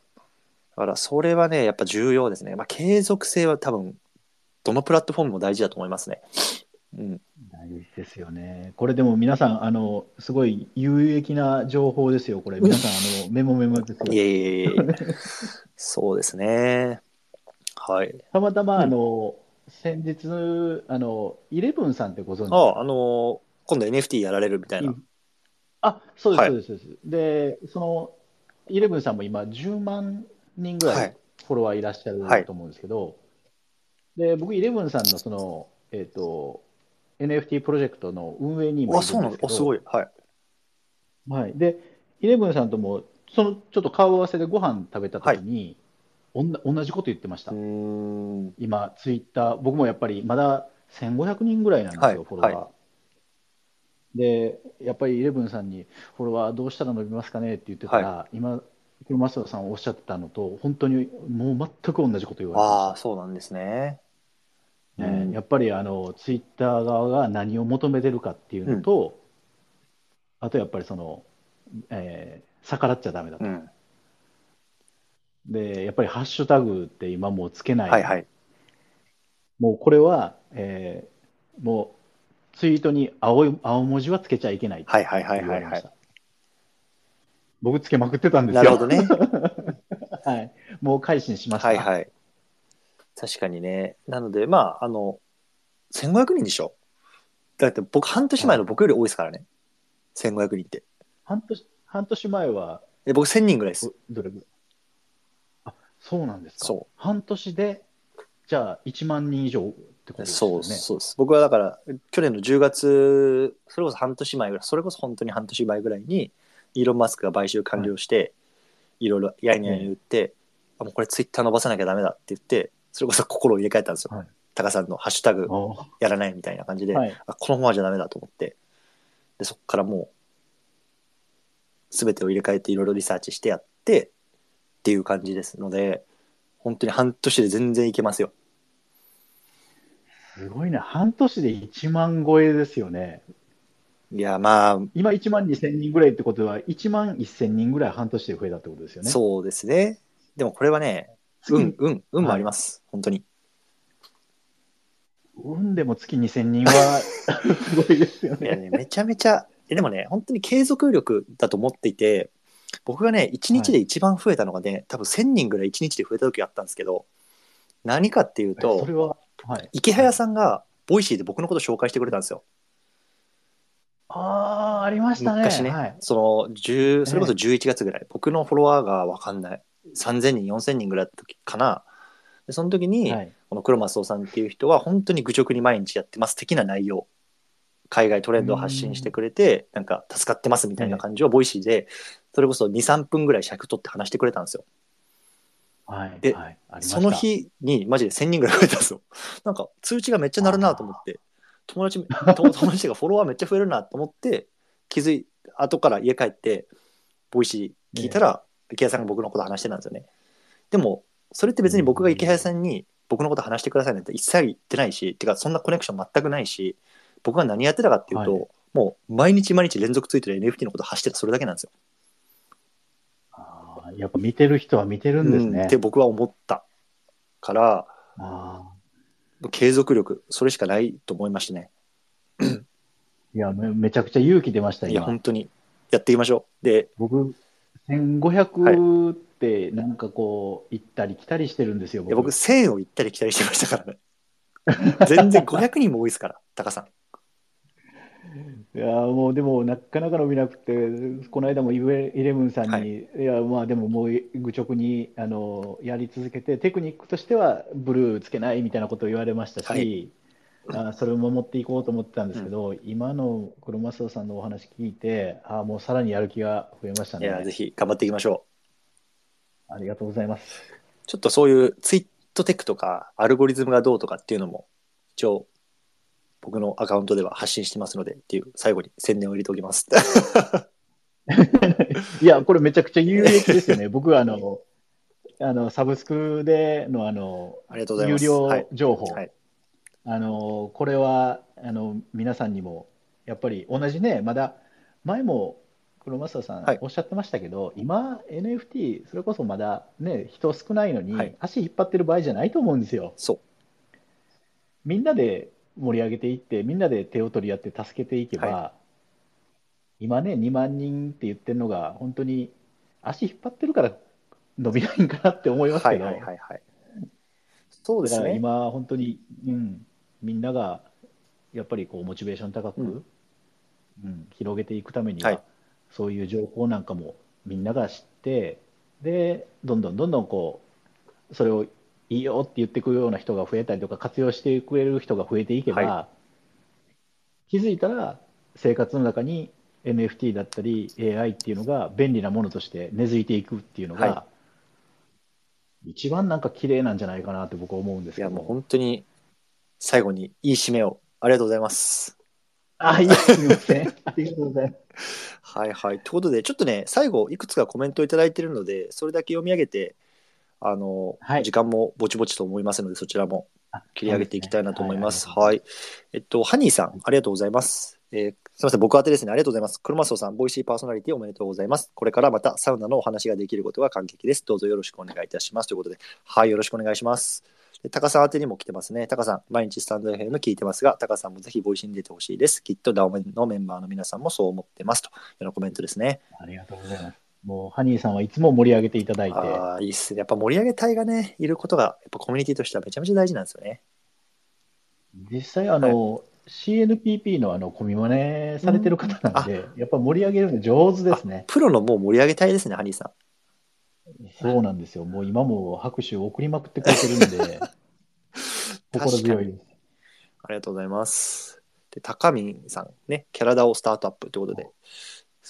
S1: だからそれはねやっぱ重要ですね。まあ継続性は多分どのプラットフォームも大事だと思いますね。うん、
S2: 大事ですよね。これでも皆さん、あの、すごい有益な情報ですよ、これ。皆さん、あの、メモメモですよ。
S1: いえいえいえそうですね。はい。
S2: たまたま、
S1: うん
S2: あの、先日、あの、イレブンさんってご存知？ですか
S1: ああの今度 NFT やられるみたいな。
S2: あ、そうです、
S1: はい
S2: そうです、そうです。で、その、イレブンさんも今、10万人ぐら
S1: はいい
S2: フォロワーいらっしゃる
S1: はい
S2: と思うんですけど、で、僕、イレブンさんのその、えっ、と、NFT プロジェクトの運営に今い
S1: あ、そうなんだ。
S2: るんですけど、
S1: あすごい。はい。
S2: はい。で、イレブンさんとも、そのちょっと顔合わせでご飯食べたときに、おんな同じこと言ってました。今、ツイッター、僕もやっぱりまだ1500人ぐらいなんですよ、
S1: はい
S2: フォロワー。
S1: は
S2: で、やっぱりイレブンさんに、フォロワーどうしたら伸びますかねって言ってたら、今、黒マスターさんおっしゃってたのと、本当にもう全く同じこと言われて
S1: あそうなんですね。
S2: た、
S1: うん
S2: ねやっぱりあのツイッター側が何を求めてるかっていうのと、あとやっぱりその、えー逆らっちゃダメだと。
S1: うん。
S2: で、やっぱりハッシュタグって今もうつけない。
S1: はいはい。
S2: もうこれは、えーもうツイートに青い青文字はつけちゃいけないって
S1: はいはいはい
S2: 言われまし。
S1: はいはい
S2: た。僕つけまくってたんですよ。
S1: なるほどね。
S2: はい。もう改心しました。
S1: はいはい。確かにね。なので、まあ、あの、1500人でしょ？だって僕、半年前の僕より多いですからね。1500人って。
S2: 半年、半年前は、
S1: え僕1000人ぐらいです。
S2: どれぐらい？あ、そうなんですか。
S1: そ
S2: 半年で、じゃあ1万人以上ってことですよね。
S1: そうそうです。僕はだから、去年の10月、それこそ半年前ぐらい、それこそ本当に半年前ぐらいに、イーロン・マスクが買収完了して、いろいろやいやい言って、あもうこれツイッター伸ばさなきゃダメだって言って、それこそ心を入れ替えたんですよ。
S2: はい
S1: タカさんのハッシュタグ
S2: あ
S1: やらないみたいな感じで、
S2: はい。
S1: あこのままじゃダメだと思ってでそこからもう全てを入れ替えていろいろリサーチしてやってっていう感じですので本当に半年で全然いけますよ
S2: すごいね。半年で1万超えですよね。
S1: いやまあ
S2: 今1万2000人ぐらいってことは、1万1000人ぐらい半年で増えたってことですよね。
S1: そうですねでもこれはね
S2: 月
S1: 運運運もあります、本当に
S2: 運でも月2000人は すごいですよ
S1: いや
S2: ね。
S1: ねめちゃめちゃえでもね本当に継続力だと思っていて僕がね1日で一番増えたのがね、多分1000人ぐらい1日で増えた時あったんですけど何かっていうと
S2: それは、はい。
S1: イケハヤさんが Voicy で僕のこと紹介してくれたんですよ。
S2: ああ、ありましたね。
S1: 昔ね、
S2: はい。
S1: その10それこそ11月ぐらい、僕のフォロワーが分かんない3000人4000人ぐらいだった時かなでその時に、
S2: はい。
S1: この黒マスオさんっていう人は本当に愚直に毎日やってます的な内容海外トレンドを発信してくれてなんか助かってますみたいな感じを Voicy でそれこそ23分ぐらい尺取って話してくれたんですよ。
S2: はい。
S1: で
S2: はい、
S1: その日にマジで1000人ぐらい増えたんですよ。なんか通知がめっちゃ鳴るなと思って、友達、友友達がフォロワーめっちゃ増えるなと思って、気づい、後から家帰って、 Voicy 聞いたら、イケハヤさんが僕のこと話してたんですよね。でも、それって別に僕がイケハヤさんに僕のこと話してくださいなんて一切言ってないし、てかそんなコネクション全くないし、僕が何やってたかっていうと、
S2: はい
S1: もう毎日毎日連続ツイートで NFT のこと走ってたそれだけなんですよ。
S2: やっぱ見てる人は見てるんですね
S1: うんっ。て僕は思ったから、
S2: あ
S1: 継続力、それしかないと思いましたね。
S2: ーいやめ、めちゃくちゃ勇気出ました、
S1: いや、
S2: 今。
S1: 本当にやっていきましょう。で、
S2: 僕、1500ってなんかこう、行ったり来たりしてるんですよ、
S1: いや僕、
S2: 僕。
S1: 1000を行ったり来たりしてましたからね。全然500人も多いですから、タカさん。
S2: いやもうでもなかなか伸びなくて、この間もイレブンさんに、
S1: はい
S2: い、やまあでももう愚直にあのやり続けて、テクニックとしてはブルーつけないみたいなことを言われましたし、
S1: はい
S2: あそれを守っていこうと思ってたんですけど、今の黒マスオさんのお話聞いて、あもうさらにやる気が増えました
S1: いや、ぜ
S2: ね。
S1: ひ頑張っていきましょ
S2: ありがとうございます。
S1: う。ちょっとそういうツイートテックとか、アルゴリズムがどうとかっていうのも、一応、僕のアカウントでは発信してますので、っていう、最後に宣伝を入れておきます。
S2: いや、これめちゃくちゃ有益ですよね。僕はあの、あのサブスクでのあの。有料
S1: はい。
S2: 情報、
S1: はい
S2: あのこれはあの皆さんにもやっぱり同じね、まだ前も黒マスターさん
S1: はい
S2: おっしゃってましたけど、今 NFT、それこそまだね、人少ないのに、
S1: はい
S2: 足引っ張ってる場合じゃないと思うんですよ。
S1: そう。
S2: みんなで盛り上げていって、みんなで手を取り合って助けていけば、
S1: は
S2: 今ね、2万人って言ってるのが、本当に足引っ張ってるから伸びないんかなって思います
S1: はい
S2: けど、
S1: はいはいはい。そうですね。
S2: 今、本当に、うん、みんながやっぱりこうモチベーション高く、
S1: うん
S2: うん広げていくためには、
S1: はい
S2: そういう情報なんかもみんなが知って、で、どんどんどんどんこう、それをいいよって言ってくるような人が増えたりとか、活用してくれる人が増えていけば、
S1: は
S2: 気づいたら生活の中に NFT だったり AI っていうのが便利なものとして根付いていくっていうのが、
S1: は
S2: 一番なんか綺麗なんじゃないかなって僕は思うんです
S1: いや、
S2: けど。
S1: もう本当に、最後にいい締めを。ありがとうございます。
S2: あ、いや、すみません。ありがとうございます。
S1: はいはい。ということで、ちょっとね、最後、いくつかコメントをいただいているので、それだけ読み上げて、あの、
S2: はい
S1: 時間もぼちぼちと思いますので、そちらも
S2: あ
S1: 切り上げていきたいなと思います。
S2: はい
S1: はい。えっと、ハニーさん、ありがとうございます。えーすみません、僕宛てですね。ありがとうございます。クロマスオさん、ボイシーパーソナリティおめでとうございます。これからまたサウナのお話ができることが感激です。どうぞよろしくお願いいたします。ということで、はい、よろしくお願いします。でタカさん宛てにも来てますね。タカさん、毎日スタンド FM 聞いてますが、タカさんもぜひ Voicy に出てほしいです。きっと DAO メンのメンバーの皆さんもそう思ってます。というようなコメントですね。
S2: ありがとうございます。もう、ハニーさんはいつも盛り上げていただいて、
S1: ああ、いいっすね。やっぱ盛り上げ隊がね、いることが、やっぱコミュニティとしてはめちゃめちゃ大事なんですよね。
S2: 実際、あの、CNPP のあの、コミマネされてる方なんで、やっぱ盛り上げるの上手ですね。
S1: プロのもう盛り上げ隊ですね、ハニーさん。
S2: そうなんですよ。もう今も拍手を送りまくってくれてるんで、心強いです。
S1: ありがとうございます。で、高見さんね、キャラダオスタートアップということで、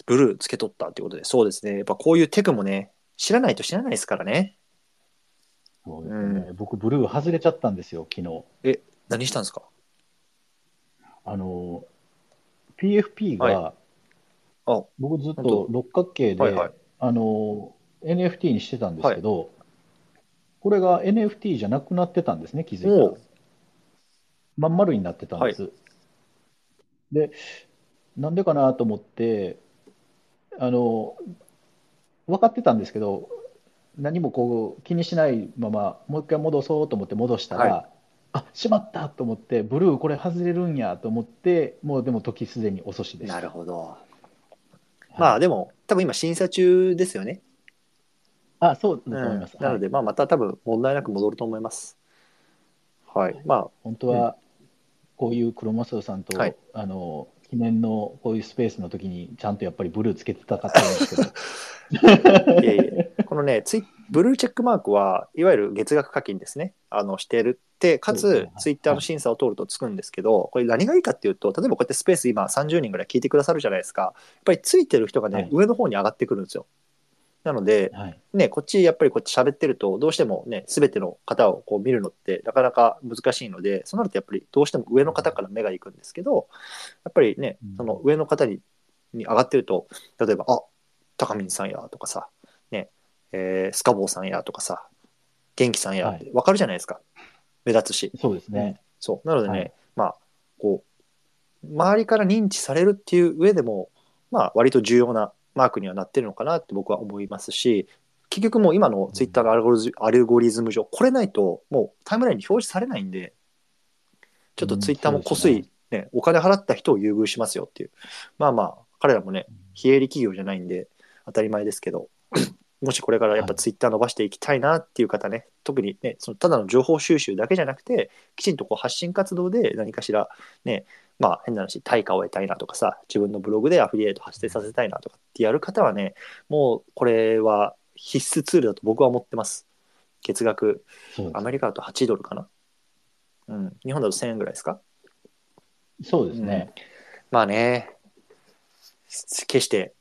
S1: ブルーつけとったということで、そうですね。やっぱこういうテクもね、知らないと知らないですからね。
S2: そうですね。僕、ブルー外れちゃったんですよ、昨日。
S1: 何したんですか？
S2: あの、PFP が、
S1: はいあ
S2: 僕ずっ
S1: 本
S2: と六角形で、
S1: はいはい
S2: あの、NFT にしてたんですけど、これが NFT じゃなくなってたんですね、気づいたら。まん丸になってたんです。で、なんでかなと思って、あの、分かってたんですけど、何もこう気にしないまま、もう一回戻そうと思って戻したら、
S1: は
S2: あ、しまったと思って、ブルーこれ外れるんやと思って、もうでも時すでに遅しでした。
S1: なるほど。
S2: はい
S1: まあでも、多分今審査中ですよね。
S2: あ、そう
S1: うん
S2: だと思います。はい
S1: なので、まあまた多分問題なく戻ると思います。はい。ま
S2: 本当は、こういう黒マスオさんと、
S1: はい
S2: あの、記念のこういうスペースの時に、ちゃんとやっぱりブルーつけてたかったんですけど、
S1: あ、いえいえ。このね、ツイブルーチェックマークはいわゆる月額課金ですね。あの、してるって、かつツイッターの審査を通るとつくんですけど、これ何がいいかっていうと、例えばこうやってスペース今30人ぐらい聞いてくださるじゃないですか。やっぱりついてる人がね、
S2: はい
S1: 上の方に上がってくるんですよ。なので、
S2: はい。
S1: ね、こっちやっぱりこって喋ってると、どうしてもね、すべての方をこう見るのってなかなか難しいので、そうなるとやっぱりどうしても上の方から目が行くんですけど、やっぱりね
S2: うん、
S1: その上の方にに上がってると、例えば、あ高見さんやとかさ、ね、えースカボーさんやとかさ、元気さんやってわかるじゃないですか。目立つし。
S2: そうですね。
S1: そう。なのでね、
S2: はい
S1: まあ、こう、周りから認知されるっていう上でも、まあ、割と重要なマークにはなってるのかなって僕は思いますし、結局もう今のツイッターのアルゴリズ,、アルゴリズム上、これないともうタイムラインに表示されないんで、ちょっとツイッターもこすい、ね、お金払った人を優遇しますよっていう。まあまあ、彼らもね、非営利企業じゃないんで当たり前ですけど、もしこれからやっぱツイッター伸ばしていきたいなっていう方ね、特にね、そのただの情報収集だけじゃなくて、きちんとこう発信活動で何かしらね、まあ変な話、対価を得たいなとかさ、自分のブログでアフィリエイト発生させたいなとかってやる方はね、もうこれは必須ツールだと僕は思ってます。月額、アメリカだと8ドルかな。うん、日本だと1000円ぐらいですか？
S2: そうですね。
S1: まあね、決して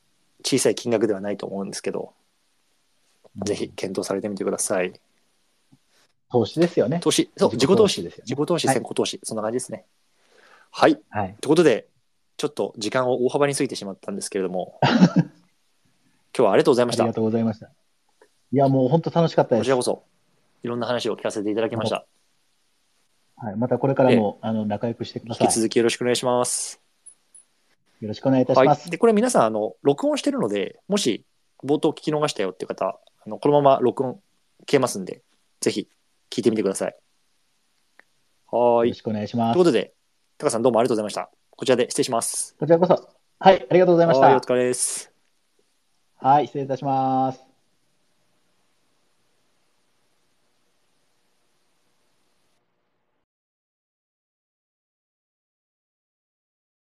S1: 小さい金額ではないと思うんですけど、ぜひ検討されてみてください。
S2: 投資ですよね。
S1: 投資、そう、自己投資
S2: ですよね。
S1: 自己投資、
S2: はい
S1: 先行投資、そんな感じですね。はい。
S2: はい。
S1: ということで、ちょっと時間を大幅に過ぎてしまったんですけれども、今日はありがとうございました
S2: ありが。とうございました。いや、もう本当楽しかったです
S1: こちら。こそ、いろんな話を聞かせていただきました。
S2: はい、またこれからも、あの仲良くしてください。
S1: 引き続きよろしくお願いします。
S2: よろしくお願いいたします。
S1: はい。で、これ皆さん、あの、録音してるので、もし冒頭聞き逃したよっていう方、あのこのまま録音消えますんで、ぜひ聞いてみてください。はーい。
S2: よろしくお願いします
S1: というこ。とで、タカさんどうもありがとうございました。こちらで失礼します。
S2: こちらこそ。はい、ありがとうございまし
S1: はい、お
S2: た。
S1: 疲れです。
S2: はい、失礼いたします。